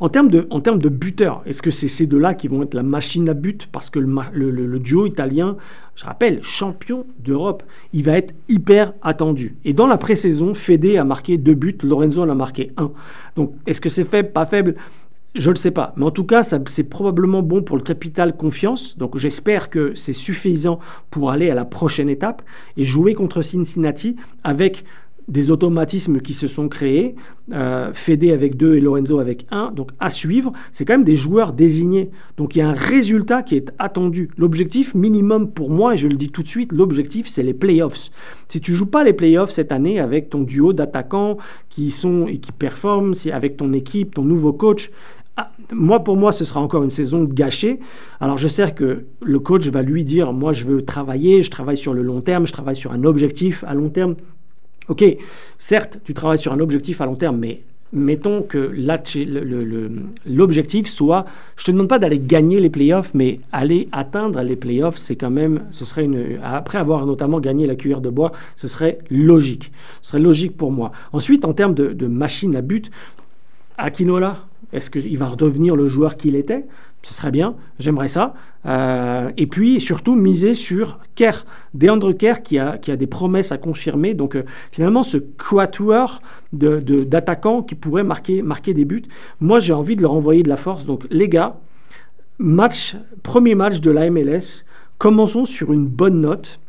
En termes de, en termes de buteurs, est-ce que c'est ces deux-là qui vont être la machine à but? Parce que le, duo italien, je rappelle, champion d'Europe, il va être hyper attendu. Et dans la pré-saison, Fede a marqué deux buts, Lorenzo en a marqué un. Donc, est-ce que c'est faible, pas faible? Je ne le sais pas. Mais en tout cas, c'est probablement bon pour le capital confiance. Donc j'espère que c'est suffisant pour aller à la prochaine étape et jouer contre Cincinnati avec des automatismes qui se sont créés, euh, Fede avec deux et Lorenzo avec un, donc à suivre, c'est quand même des joueurs désignés. Donc il y a un résultat qui est attendu. L'objectif minimum pour moi, et je le dis tout de suite, l'objectif c'est les playoffs. Si tu joues pas les playoffs cette année avec ton duo d'attaquants qui sont et qui performent, avec ton équipe, ton nouveau coach, ah, moi, pour moi, ce sera encore une saison gâchée. Alors, je sais que le coach va lui dire, moi, je veux travailler, je travaille sur le long terme, je travaille sur un objectif à long terme. Ok, certes, tu travailles sur un objectif à long terme, mais mettons que l'objectif soit, je ne te demande pas d'aller gagner les playoffs, mais aller atteindre les playoffs, c'est quand même, après avoir notamment gagné la cuillère de bois, ce serait logique. Ce serait logique pour moi. Ensuite, en termes de, de machine à but, Akinola, est-ce qu'il va redevenir le joueur qu'il était? Ce serait bien, j'aimerais ça. Euh, et puis surtout miser sur Kerr, Deandre Kerr qui a, qui a des promesses à confirmer. Donc euh, finalement ce quatuor d'attaquants de, qui pourrait marquer, marquer des buts, moi j'ai envie de leur envoyer de la force. Donc les gars, match, premier match de la MLS, commençons sur une bonne note.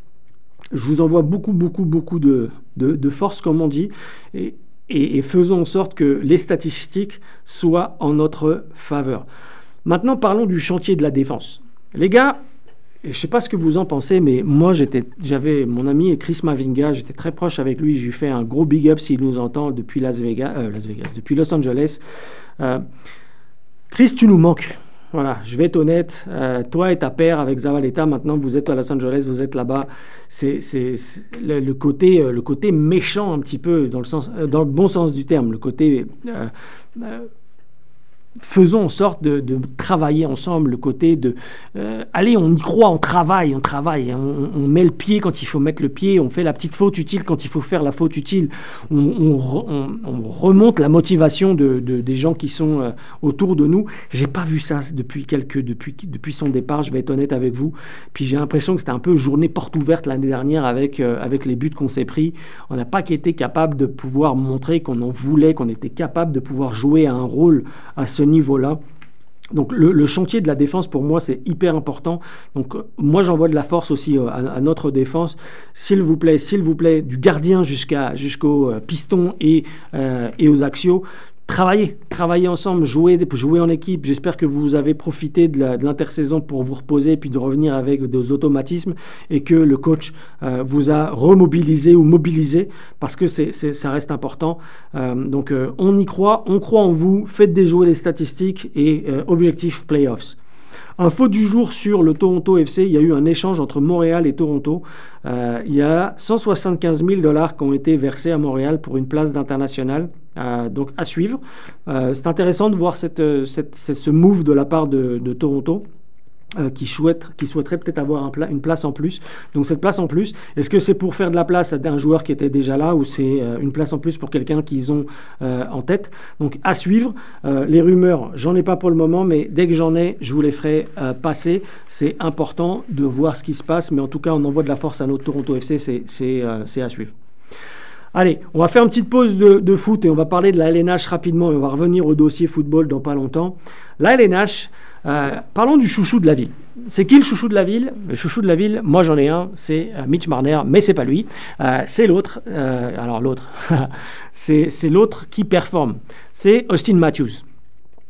Je vous envoie beaucoup, beaucoup, beaucoup de, de, force, comme on dit. Et, et, faisons en sorte que les statistiques soient en notre faveur. Maintenant, parlons du chantier de la défense. Les gars, je ne sais pas ce que vous en pensez, mais moi, j'avais mon ami Chris Mavinga, j'étais très proche avec lui. Je lui fais un gros big up s'il nous entend depuis Las Vegas, euh, depuis Los Angeles. Euh, Chris, tu nous manques. Voilà, je vais être honnête. Euh, toi et ta paire avec Zavaleta, maintenant vous êtes à Los Angeles, vous êtes là-bas. C'est le, côté, méchant un petit peu dans le dans le bon sens du terme, le côté faisons en sorte de, travailler ensemble le côté de euh, allez on y croit on travaille on travaille on, met le pied quand il faut mettre le pied on fait la petite faute utile quand il faut faire la faute utile. On, remonte la motivation de, des gens qui sont euh, autour de nous. J'ai pas vu ça depuis quelques depuis depuis son départ je vais être honnête avec vous. Puis j'ai l'impression que c'était un peu journée porte ouverte l'année dernière avec euh, avec les buts qu'on s'est pris. On n'a pas été capable de pouvoir montrer qu'on en voulait qu'on était capable de pouvoir jouer un rôle à ce niveau-là. Donc le, chantier de la défense pour moi c'est hyper important. Donc moi j'envoie de la force aussi euh, à, notre défense. S'il vous plaît, s'il vous plaît, du gardien jusqu'à jusqu'au euh, piston et, euh, et aux axios, travailler, travailler ensemble, jouer, jouer en équipe. J'espère que vous avez profité de l'intersaison pour vous reposer puis de revenir avec des automatismes et que le coach euh, vous a remobilisé ou mobilisé parce que ça reste important. Euh, donc euh, on y croit, on croit en vous, faites déjouer les statistiques et objectif playoffs. Info du jour sur le Toronto FC, il y a eu un échange entre Montréal et Toronto. Euh, il y a 175 000 dollars qui ont été versés à Montréal pour une place d'international. Euh, donc à suivre. Euh, c'est intéressant de voir ce move de la part de Toronto. Euh, qui, souhaite, qui souhaiterait peut-être avoir un une place en plus. Donc cette place en plus, est-ce que c'est pour faire de la place à un joueur qui était déjà là ou c'est euh, une place en plus pour quelqu'un qu'ils ont euh, en tête? Donc à suivre. les rumeurs, j'en ai pas pour le moment, mais dès que j'en ai, je vous les ferai passer. C'est important de voir ce qui se passe, mais en tout cas, on envoie de la force à notre Toronto FC, c'est à suivre. Allez, on va faire une petite pause de, foot et on va parler de la LNH rapidement et on va revenir au dossier football dans pas longtemps. La LNH, euh, parlons du chouchou de la ville. C'est qui le chouchou de la ville? Le chouchou de la ville, moi j'en ai un, c'est euh, Mitch Marner, mais c'est pas lui. Euh, c'est l'autre. alors l'autre, c'est l'autre qui performe. C'est Austin Matthews.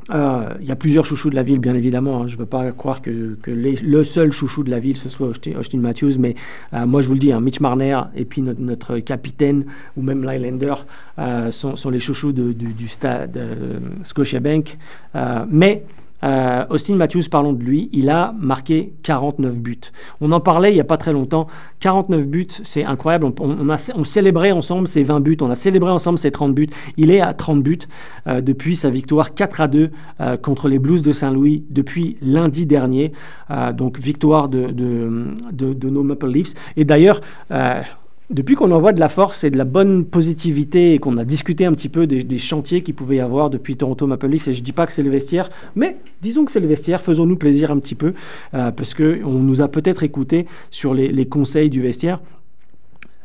Il y a plusieurs chouchous de la ville, bien évidemment. Hein. Je ne veux pas croire que, le seul chouchou de la ville, ce soit Austin Matthews, mais moi je vous le dis, hein, Mitch Marner et puis notre, capitaine ou même l'Islander sont, sont, les chouchous du, du, stade Scotiabank. mais euh, Austin Matthews, parlons de lui, il a marqué 49 buts. On en parlait il n'y a pas très longtemps. 49 buts, c'est incroyable. On, a, on, célébrait ensemble ses 20 buts, on a célébré ensemble ses 30 buts. Il est à 30 buts euh, depuis sa victoire 4 à 2 euh, contre les Blues de Saint-Louis depuis lundi dernier. donc victoire de, de, de, nos Maple Leafs. Et d'ailleurs, depuis qu'on envoie de la force et de la bonne positivité et qu'on a discuté un petit peu des, chantiers qu'il pouvait y avoir depuis Toronto Maple Leafs, et je ne dis pas que c'est le vestiaire, mais disons que c'est le vestiaire, faisons-nous plaisir un petit peu, euh, parce qu'on nous a peut-être écouté sur les conseils du vestiaire.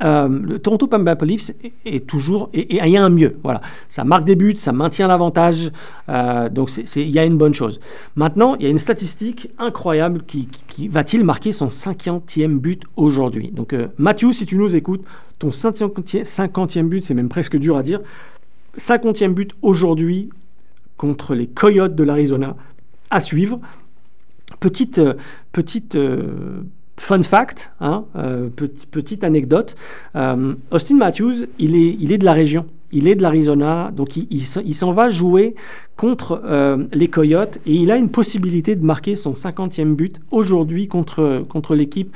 Euh, le Toronto Maple Leafs est, toujours et il y a un mieux. Voilà, ça marque des buts, ça maintient l'avantage, euh, donc il y a une bonne chose. Maintenant, il y a une statistique incroyable qui, va-t-il marquer son 50e but aujourd'hui? Donc euh, Mathieu, si tu nous écoutes, ton 50e but, c'est même presque dur à dire, 50e but aujourd'hui contre les Coyotes de l'Arizona à suivre. Petite petite Fun fact, hein, euh, petite anecdote, euh, Austin Matthews, il est, il est de la région, il est de l'Arizona, donc il, s'en va jouer contre euh, les Coyotes et il a une possibilité de marquer son 50e but aujourd'hui contre, contre l'équipe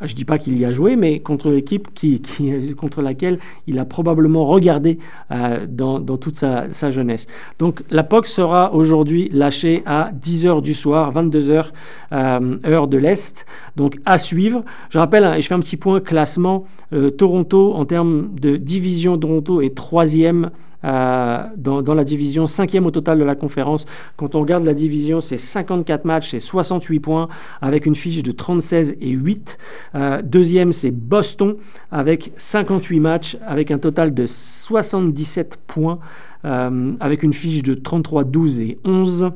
je ne dis pas qu'il y a joué, mais contre l'équipe qui, contre laquelle il a probablement regardé euh, dans, toute sa, jeunesse. Donc la POC sera aujourd'hui lâchée à 10h du soir, 22h euh, heure de l'Est. Donc à suivre. Je rappelle, hein, et je fais un petit point classement, euh, Toronto en termes de division, Toronto est troisième euh, dans, la division, cinquième au total de la conférence. Quand on regarde la division, c'est 54 matchs, c'est 68 points, avec une fiche de 36 et 8. Euh, deuxième, c'est Boston, avec 58 matchs, avec un total de 77 points, euh, avec une fiche de 33, 12 et 11.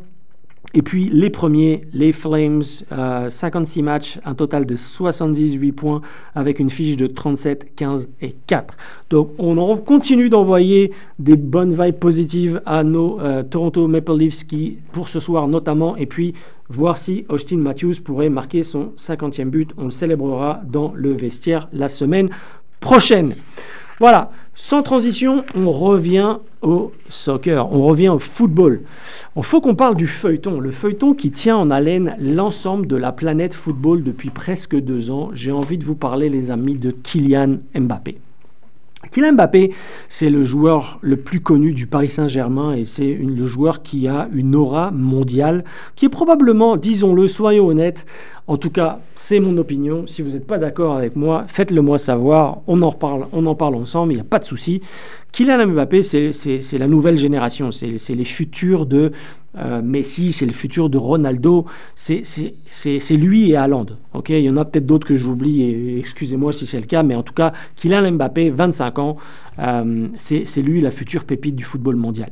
Et puis les premiers, les Flames, 56 euh, matchs, un total de 78 points avec une fiche de 37, 15 et 4. Donc on continue d'envoyer des bonnes vibes positives à nos euh, Toronto Maple Leafs qui, pour ce soir notamment, et puis voir si Austin Matthews pourrait marquer son 50e but. On le célébrera dans le vestiaire la semaine prochaine. Voilà, sans transition, on revient au soccer, on revient au football. Il faut qu'on parle du feuilleton, le feuilleton qui tient en haleine l'ensemble de la planète football depuis presque deux ans. J'ai envie de vous parler, les amis, de Kylian Mbappé. Kylian Mbappé, c'est le joueur le plus connu du Paris Saint-Germain et c'est le joueur qui a une aura mondiale qui est probablement, disons-le, soyons honnêtes, en tout cas, c'est mon opinion. Si vous n'êtes pas d'accord avec moi, faites-le moi savoir. On en reparle, on en parle ensemble, il n'y a pas de souci. Kylian Mbappé, c'est la nouvelle génération. C'est les futurs de euh, Messi, c'est le futur de Ronaldo. C'est lui et Haaland. Ok, il y en a peut-être d'autres que j'oublie. Et excusez-moi si c'est le cas, mais en tout cas, Kylian Mbappé, 25 ans, euh, c'est lui la future pépite du football mondial.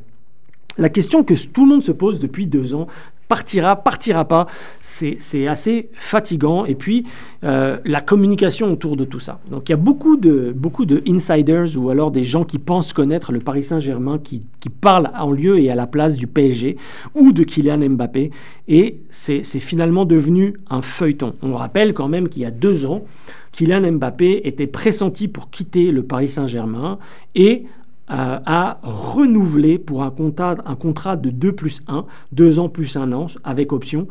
La question que tout le monde se pose depuis deux ans, partira, partira pas. C'est assez fatigant. Et puis, euh, la communication autour de tout ça. Donc, il y a beaucoup de, beaucoup de insiders ou alors des gens qui pensent connaître le Paris Saint-Germain qui, qui, parlent en lieu et à la place du PSG ou de Kylian Mbappé. Et c'est finalement devenu un feuilleton. On rappelle quand même qu'il y a deux ans, Kylian Mbappé était pressenti pour quitter le Paris Saint-Germain et a renouvelé pour un contrat, un contrat de 2 plus 1, 2 ans plus 1 an, avec option.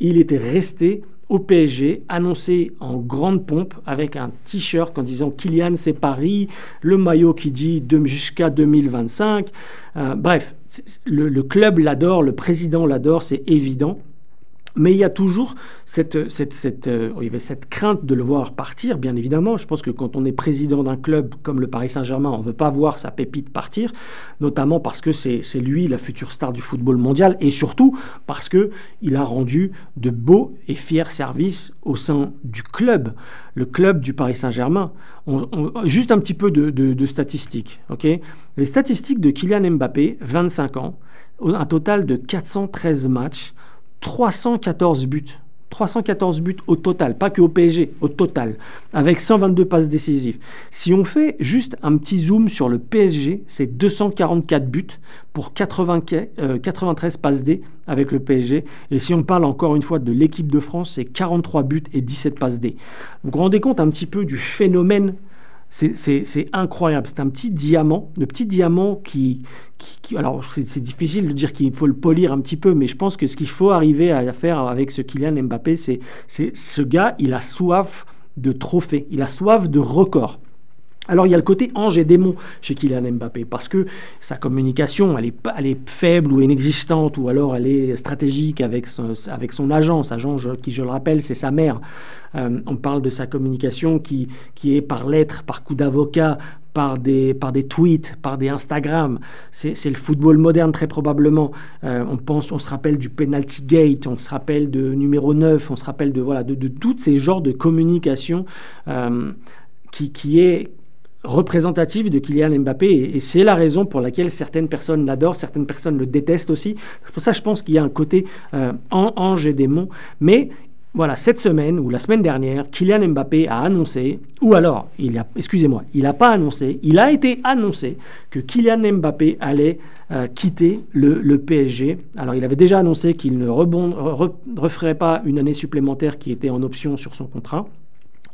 Il était resté au PSG, annoncé en grande pompe avec un t-shirt en disant Kylian c'est Paris, le maillot qui dit jusqu'à 2025. Euh, bref, le club l'adore, le président l'adore, c'est évident. Mais il y a toujours cette, cette, cette, euh, cette crainte de le voir partir, bien évidemment. Je pense que quand on est président d'un club comme le Paris Saint-Germain, on ne veut pas voir sa pépite partir, notamment parce que c'est lui la future star du football mondial, et surtout parce qu'il a rendu de beaux et fiers services au sein du club, le club du Paris Saint-Germain. juste un petit peu de, de, statistiques. Les statistiques de Kylian Mbappé, 25 ans, un total de 413 matchs 314 buts. 314 buts au total, pas que au PSG, au total, avec 122 passes décisives. Si on fait juste un petit zoom sur le PSG, c'est 244 buts pour 93 euh, passes D avec le PSG. Et si on parle encore une fois de l'équipe de France, c'est 43 buts et 17 passes D. Vous vous rendez compte un petit peu du phénomène c'est incroyable. C'est un petit diamant, le petit diamant qui, alors c'est difficile de dire qu'il faut le polir un petit peu, mais je pense que ce qu'il faut arriver à faire avec ce Kylian Mbappé, c'est ce gars, il a soif de trophées, il a soif de records. Alors il y a le côté ange et démon chez Kylian Mbappé, parce que sa communication, elle est, elle est faible ou inexistante, ou alors elle est stratégique avec son, avec son agent, sa qui je le rappelle, c'est sa mère. Euh, on parle de sa communication qui, qui est par lettres, par coup d'avocat, par des, par des tweets, par des Instagram. C'est le football moderne très probablement. Euh, on pense, on se rappelle du penalty gate, on se rappelle de numéro 9, on se rappelle de voilà de, de tous ces genres de communication euh, qui, qui est représentative de Kylian Mbappé et, c'est la raison pour laquelle certaines personnes l'adorent, certaines personnes le détestent aussi. C'est pour ça que je pense qu'il y a un côté euh, ange et démon. Mais voilà, cette semaine ou la semaine dernière, Kylian Mbappé a annoncé, ou alors, il a, excusez-moi, il n'a pas annoncé, il a été annoncé que Kylian Mbappé allait euh, quitter le, PSG. Alors, il avait déjà annoncé qu'il ne referait pas une année supplémentaire qui était en option sur son contrat.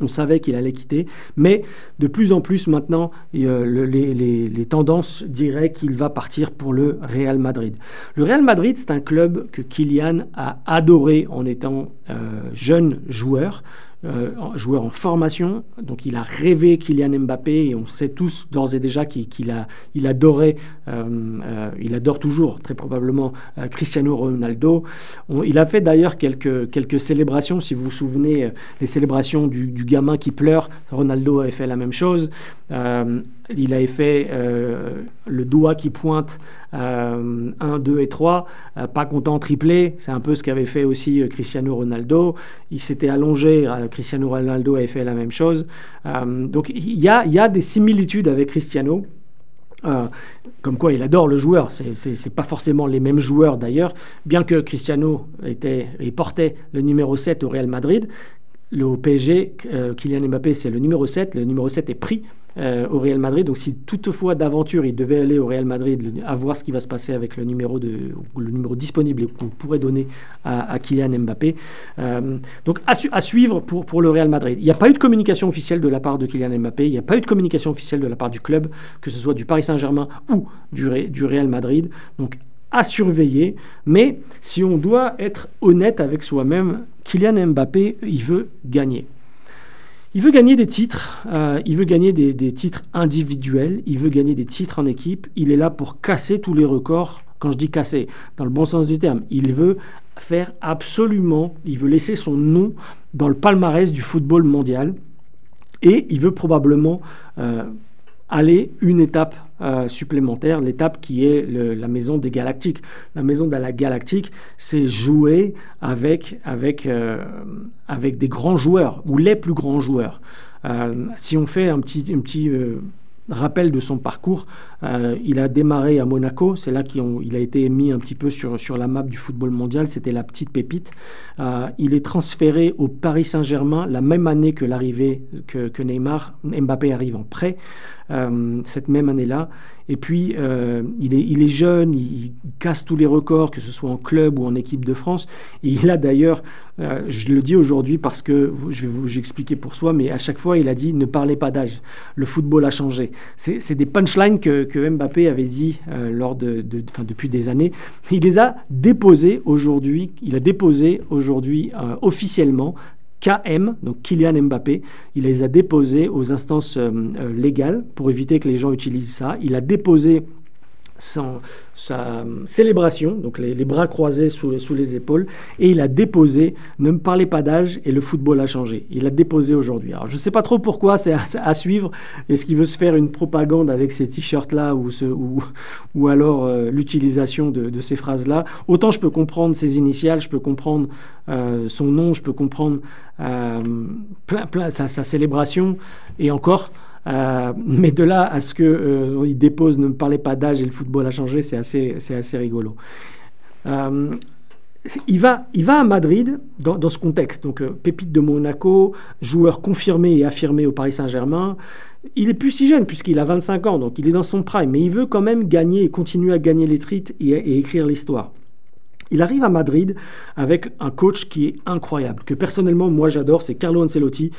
On savait qu'il allait quitter, mais de plus en plus maintenant, euh, les, tendances diraient qu'il va partir pour le Real Madrid. Le Real Madrid, c'est un club que Kylian a adoré en étant euh, jeune joueur. Euh, joueur en formation. Donc il a rêvé Kylian Mbappé et on sait tous d'ores et déjà qu'il il adorait, euh, euh, il adore toujours très probablement Cristiano Ronaldo. il a fait d'ailleurs quelques, quelques célébrations, si vous vous souvenez, les célébrations du, du, gamin qui pleure. Ronaldo avait fait la même chose. Il avait fait le doigt qui pointe 1, 2 et 3, pas content triplé. C'est un peu ce qu'avait fait aussi Cristiano Ronaldo. Il s'était allongé Cristiano Ronaldo avait fait la même chose. Euh, donc il y a, y a, des similitudes avec Cristiano. comme quoi il adore le joueur. C'est pas forcément les mêmes joueurs d'ailleurs. Bien que Cristiano était et portait le numéro 7 au Real Madrid, le PSG, Kylian Mbappé, c'est le numéro 7. Le numéro 7 est pris euh, au Real Madrid. Donc si toutefois d'aventure il devait aller au Real Madrid, à voir ce qui va se passer avec le numéro, le disponible qu'on pourrait donner à, Kylian Mbappé. Euh, donc à, suivre pour, pour le Real Madrid. Il n'y a pas eu de communication officielle de la part de Kylian Mbappé, il n'y a pas eu de communication officielle de la part du club, que ce soit du Paris Saint-Germain ou du, du Real Madrid. Donc à surveiller, mais si on doit être honnête avec soi-même, Kylian Mbappé, il veut gagner. Il veut gagner des titres, euh, il veut gagner des, titres individuels, il veut gagner des titres en équipe, il est là pour casser tous les records, quand je dis casser, dans le bon sens du terme, il veut faire absolument, il veut laisser son nom dans le palmarès du football mondial, et il veut probablement euh, aller une étape euh, supplémentaire, l'étape qui est la maison des galactiques. La maison de la galactique, c'est jouer avec, avec, euh, avec des grands joueurs, ou les plus grands joueurs. Euh, si on fait un petit, un petit rappel de son parcours, il a démarré à Monaco, c'est là qu'il a été mis un petit peu sur, sur la map du football mondial, c'était la petite pépite. il est transféré au Paris Saint-Germain la même année que l'arrivée que, que Neymar, Mbappé arrive en prêt. Euh, cette même année-là. Et puis, euh, il, est, jeune, il, casse tous les records, que ce soit en club ou en équipe de France. Et il a d'ailleurs, euh, je le dis aujourd'hui parce que je vais vous expliquer pour soi, mais à chaque fois, il a dit ne parlez pas d'âge. Le football a changé. C'est des punchlines que, que, Mbappé avait dit lors de, de, depuis des années. Il les a déposés aujourd'hui. Il a déposé aujourd'hui officiellement KM, donc Kylian Mbappé, il les a déposés aux instances euh, euh, légales pour éviter que les gens utilisent ça. Il a déposé sa célébration, donc les, bras croisés sous les, épaules, et il a déposé Ne me parlez pas d'âge et le football a changé. Il a déposé aujourd'hui. Alors je ne sais pas trop pourquoi, c'est à, suivre. Est-ce qu'il veut se faire une propagande avec ces t-shirts-là ou, ou, ou, alors euh, l'utilisation de, ces phrases-là? Autant je peux comprendre ses initiales, je peux comprendre euh, son nom, je peux comprendre euh, plein, plein, sa célébration, et encore. Euh, mais de là à ce qu'il euh, dépose, ne me parlez pas d'âge et le football a changé, c'est assez, assez rigolo. Euh, il, va, il va à Madrid dans, ce contexte. Donc, pépite de Monaco, joueur confirmé et affirmé au Paris Saint-Germain. Il est plus si jeune puisqu'il a 25 ans, donc il est dans son prime, mais il veut quand même gagner et continuer à gagner les trites et écrire l'histoire. Il arrive à Madrid avec un coach qui est incroyable, que personnellement moi j'adore, c'est Carlo Ancelotti.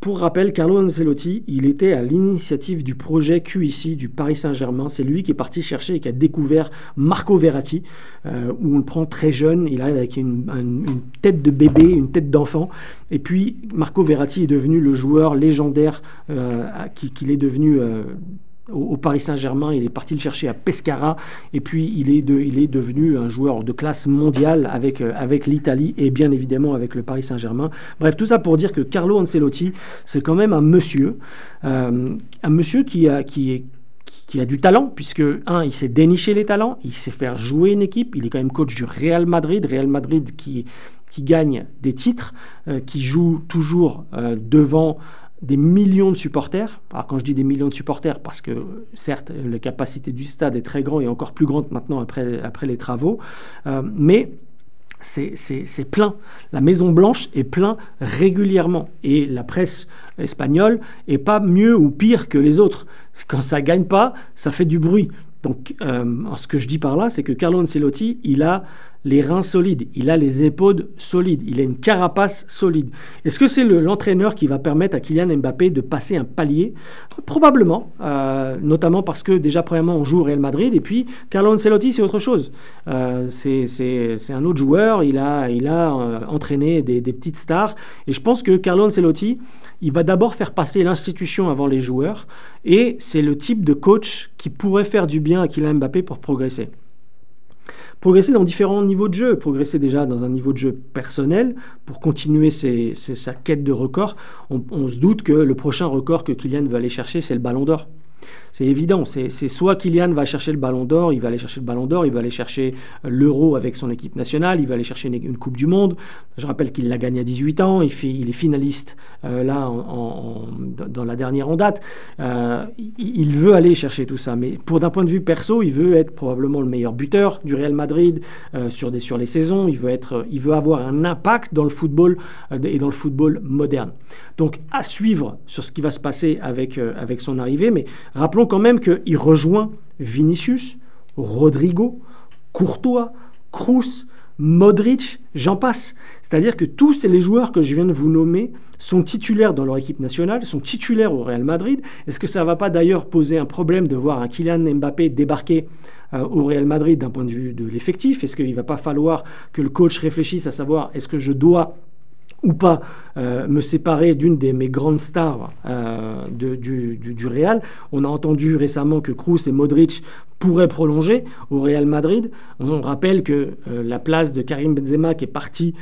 Pour rappel, Carlo Ancelotti, il était à l'initiative du projet QIC du Paris Saint-Germain. C'est lui qui est parti chercher et qui a découvert Marco Verratti, euh, où on le prend très jeune. Il arrive avec une, tête de bébé, une tête d'enfant. Et puis Marco Verratti est devenu le joueur légendaire euh, qu'il est devenu. Euh, au, Paris Saint-Germain, il est parti le chercher à Pescara, et puis il est, de, il est devenu un joueur de classe mondiale avec, euh, avec l'Italie et bien évidemment avec le Paris Saint-Germain. Bref, tout ça pour dire que Carlo Ancelotti, c'est quand même un monsieur, euh, un monsieur qui a, qui a du talent, puisque, un, il sait dénicher les talents, il sait faire jouer une équipe, il est quand même coach du Real Madrid, Real Madrid qui, qui gagne des titres, euh, qui joue toujours devant des millions de supporters. Alors quand je dis des millions de supporters, parce que certes, la capacité du stade est très grande et encore plus grande maintenant après, après les travaux, euh, mais c'est plein. La Maison Blanche est plein régulièrement. Et la presse espagnole est pas mieux ou pire que les autres. Quand ça gagne pas, ça fait du bruit. Donc, euh, ce que je dis par là, c'est que Carlo Ancelotti, il a les reins solides, il a les épaules solides, il a une carapace solide. Est-ce que c'est l'entraîneur qui va permettre à Kylian Mbappé de passer un palier? Probablement, euh, notamment parce que déjà, premièrement, on joue au Real Madrid, et puis Carlo Ancelotti, c'est autre chose. Euh, c'est un autre joueur, il a, il a euh, entraîné des, des, petites stars, et je pense que Carlo Ancelotti, il va d'abord faire passer l'institution avant les joueurs, et c'est le type de coach qui pourrait faire du bien à Kylian Mbappé pour progresser progresser dans différents niveaux de jeu, progresser déjà dans un niveau de jeu personnel pour continuer sa quête de record. On, se doute que le prochain record que Kylian va aller chercher, c'est le ballon d'or. C'est évident. C'est soit Kylian va chercher le ballon d'or, il va aller chercher le ballon d'or, il va aller chercher euh, l'euro avec son équipe nationale, il va aller chercher une, Coupe du Monde. Je rappelle qu'il l'a gagné à 18 ans, il, est finaliste euh, là dans la dernière en date. Euh, il veut aller chercher tout ça. Mais pour d'un point de vue perso, il veut être probablement le meilleur buteur du Real Madrid sur les saisons. Il veut, être, il veut avoir un impact dans le football et dans le football moderne. Donc à suivre sur ce qui va se passer avec, avec son arrivée. Mais rappelons quand même qu'il rejoint Vinicius, Rodrigo, Courtois, Kroos, Modric, j'en passe. C'est-à-dire que tous les joueurs que je viens de vous nommer sont titulaires dans leur équipe nationale, sont titulaires au Real Madrid. Est-ce que ça ne va pas d'ailleurs poser un problème de voir un Kylian Mbappé débarquer euh, au Real Madrid d'un point de vue de l'effectif? Est-ce qu'il ne va pas falloir que le coach réfléchisse à savoir est-ce que je dois ou pas euh, me séparer d'une de mes grandes stars euh, du, du, Real. On a entendu récemment que Kroos et Modric pourraient prolonger au Real Madrid. On rappelle que euh, la place de Karim Benzema qui est parti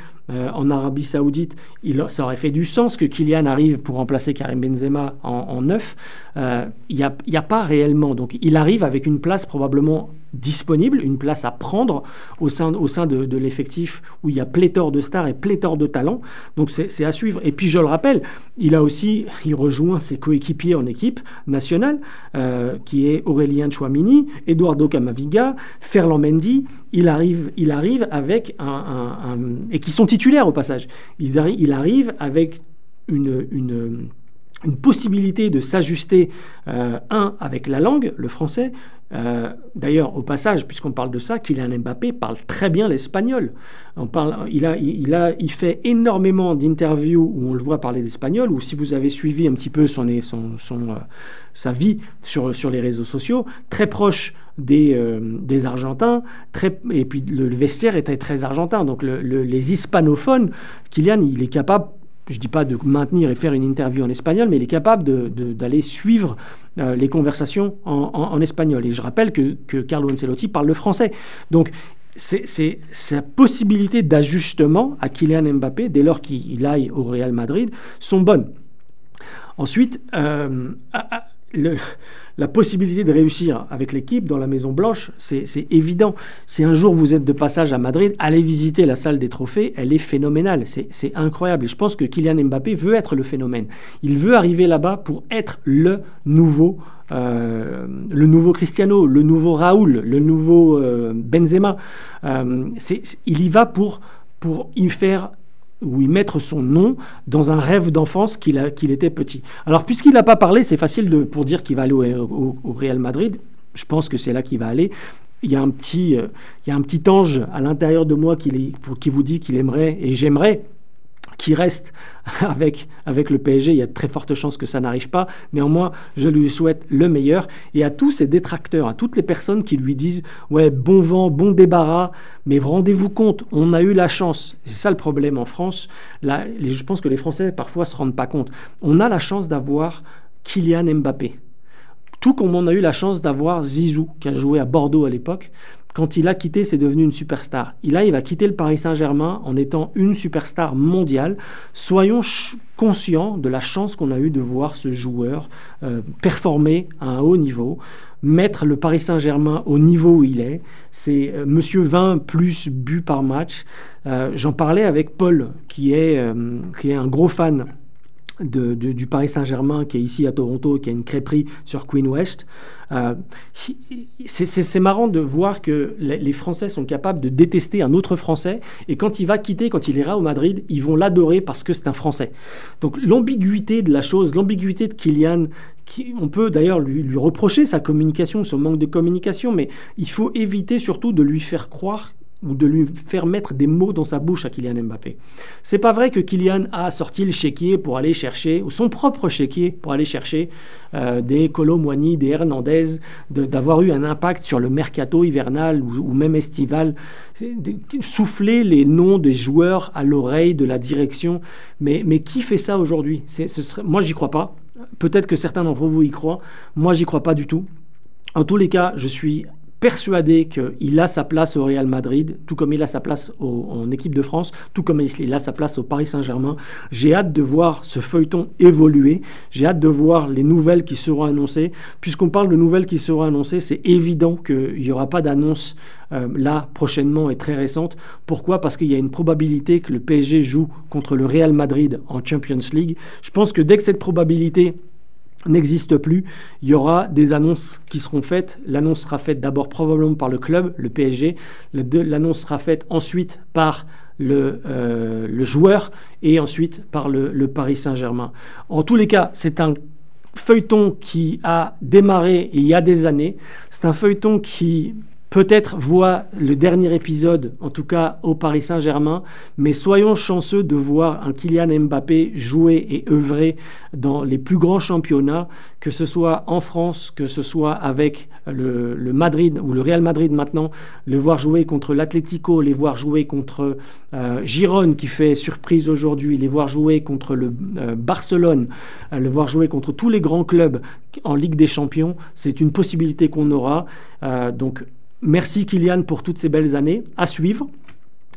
en Arabie Saoudite, il, ça aurait fait du sens que Kylian arrive pour remplacer Karim Benzema en, neuf. Il n'y a, a, pas réellement. Donc il arrive avec une place probablement disponible, une place à prendre au sein, au sein de, l'effectif où il y a pléthore de stars et pléthore de talents. Donc c'est à suivre. Et puis je le rappelle, il a aussi, il rejoint ses coéquipiers en équipe nationale, euh, qui est Aurélien Chouamini, Eduardo Camaviga, Ferland Mendy. Il arrive, il arrive avec un, et qui sont titulaires au passage. Il arrive, avec une, une une possibilité de s'ajuster, euh, un, avec la langue, le français, euh, d'ailleurs, au passage, puisqu'on parle de ça, Kylian Mbappé parle très bien l'espagnol. Il, a, fait énormément d'interviews où on le voit parler l'espagnol, ou si vous avez suivi un petit peu son, euh, sa vie sur, sur les réseaux sociaux, très proche des, euh, des Argentins, et puis le, vestiaire était très argentin. Donc les hispanophones, Kylian, il est capable je ne dis pas de maintenir et faire une interview en espagnol, mais il est capable d'aller suivre euh, les conversations en, espagnol. Et je rappelle que, que Carlo Ancelotti parle le français. Donc, c'est sa possibilité d'ajustement à Kylian Mbappé, dès lors qu'il aille au Real Madrid, sont bonnes. Ensuite, euh, la possibilité de réussir avec l'équipe dans la Maison Blanche, c'est évident. Si un jour vous êtes de passage à Madrid, allez visiter la salle des trophées, elle est phénoménale, c'est incroyable. Et je pense que Kylian Mbappé veut être le phénomène. Il veut arriver là-bas pour être le nouveau, euh, le nouveau Cristiano, le nouveau Raoul, le nouveau euh, Benzema. Euh, il y va pour, pour y faire ou y mettre son nom dans un rêve d'enfance qu'il était petit. Alors, puisqu'il n'a pas parlé, c'est facile pour dire qu'il va aller au, Real Madrid. Je pense que c'est là qu'il va aller. Il y, a un petit, euh, ange à l'intérieur de moi qui vous dit qu'il aimerait, et j'aimerais qui reste avec, avec le PSG. Il y a de très fortes chances que ça n'arrive pas. Néanmoins, je lui souhaite le meilleur. Et à tous ses détracteurs, à toutes les personnes qui lui disent Ouais, bon vent, bon débarras, mais rendez-vous compte, on a eu la chance. C'est ça le problème en France. Je pense que les Français parfois se rendent pas compte. On a la chance d'avoir Kylian Mbappé. Tout comme on a eu la chance d'avoir Zizou, qui a joué à Bordeaux à l'époque quand il a quitté, c'est devenu une superstar. Il a, il va quitter le Paris Saint-Germain en étant une superstar mondiale. Soyons conscients de la chance qu'on a eue de voir ce joueur euh, performer à un haut niveau, mettre le Paris Saint-Germain au niveau où il est. C'est euh, Monsieur 20 plus buts par match. Euh, j'en parlais avec Paul, qui est, qui est un gros fan du Paris Saint-Germain qui est ici à Toronto, qui a une crêperie sur Queen West. Euh, c'est marrant de voir que les Français sont capables de détester un autre Français et quand il va quitter, quand il ira au Madrid, ils vont l'adorer parce que c'est un Français. Donc l'ambiguïté de la chose, l'ambiguïté de Kylian, qui, on peut d'ailleurs lui, lui reprocher sa communication, son manque de communication, mais il faut éviter surtout de lui faire croire ou de lui faire mettre des mots dans sa bouche à Kylian Mbappé. C'est pas vrai que Kylian a sorti le chéquier pour aller chercher, ou son propre chéquier pour aller chercher euh, des Colomboigny, des Hernandez, d'avoir eu un impact sur le mercato hivernal ou, même estival, souffler les noms des joueurs à l'oreille de la direction. Mais, mais qui fait ça aujourd'hui? Moi, j'y crois pas. Peut-être que certains d'entre vous y croient. Moi, j'y crois pas du tout. En tous les cas, je suis persuadé qu'il a sa place au Real Madrid, tout comme il a sa place en équipe de France, tout comme il a sa place au Paris Saint-Germain. J'ai hâte de voir ce feuilleton évoluer. J'ai hâte de voir les nouvelles qui seront annoncées. Puisqu'on parle de nouvelles qui seront annoncées, c'est évident qu'il n'y aura pas d'annonce euh, là prochainement et très récente. Pourquoi? Parce qu'il y a une probabilité que le PSG joue contre le Real Madrid en Champions League. Je pense que dès que cette probabilité n'existe plus, il y aura des annonces qui seront faites. L'annonce sera faite d'abord probablement par le club, le PSG. L'annonce sera faite ensuite par le, euh, joueur et ensuite par le, le Paris Saint-Germain. En tous les cas, c'est un feuilleton qui a démarré il y a des années. C'est un feuilleton qui peut-être voit le dernier épisode, en tout cas au Paris Saint-Germain, mais soyons chanceux de voir un Kylian Mbappé jouer et œuvrer dans les plus grands championnats, que ce soit en France, que ce soit avec le, Madrid ou le Real Madrid maintenant, le voir jouer contre l'Atlético, les voir jouer contre euh, qui fait surprise aujourd'hui, les voir jouer contre le euh, Barcelone, euh, le voir jouer contre tous les grands clubs en Ligue des Champions, c'est une possibilité qu'on aura. donc Merci Kylian pour toutes ces belles années. À suivre.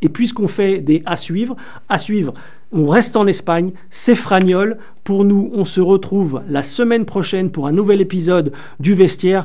Et puisqu'on fait des à suivre, à suivre, on reste en Espagne, c'est Fragnol. Pour nous, on se retrouve la semaine prochaine pour un nouvel épisode du vestiaire.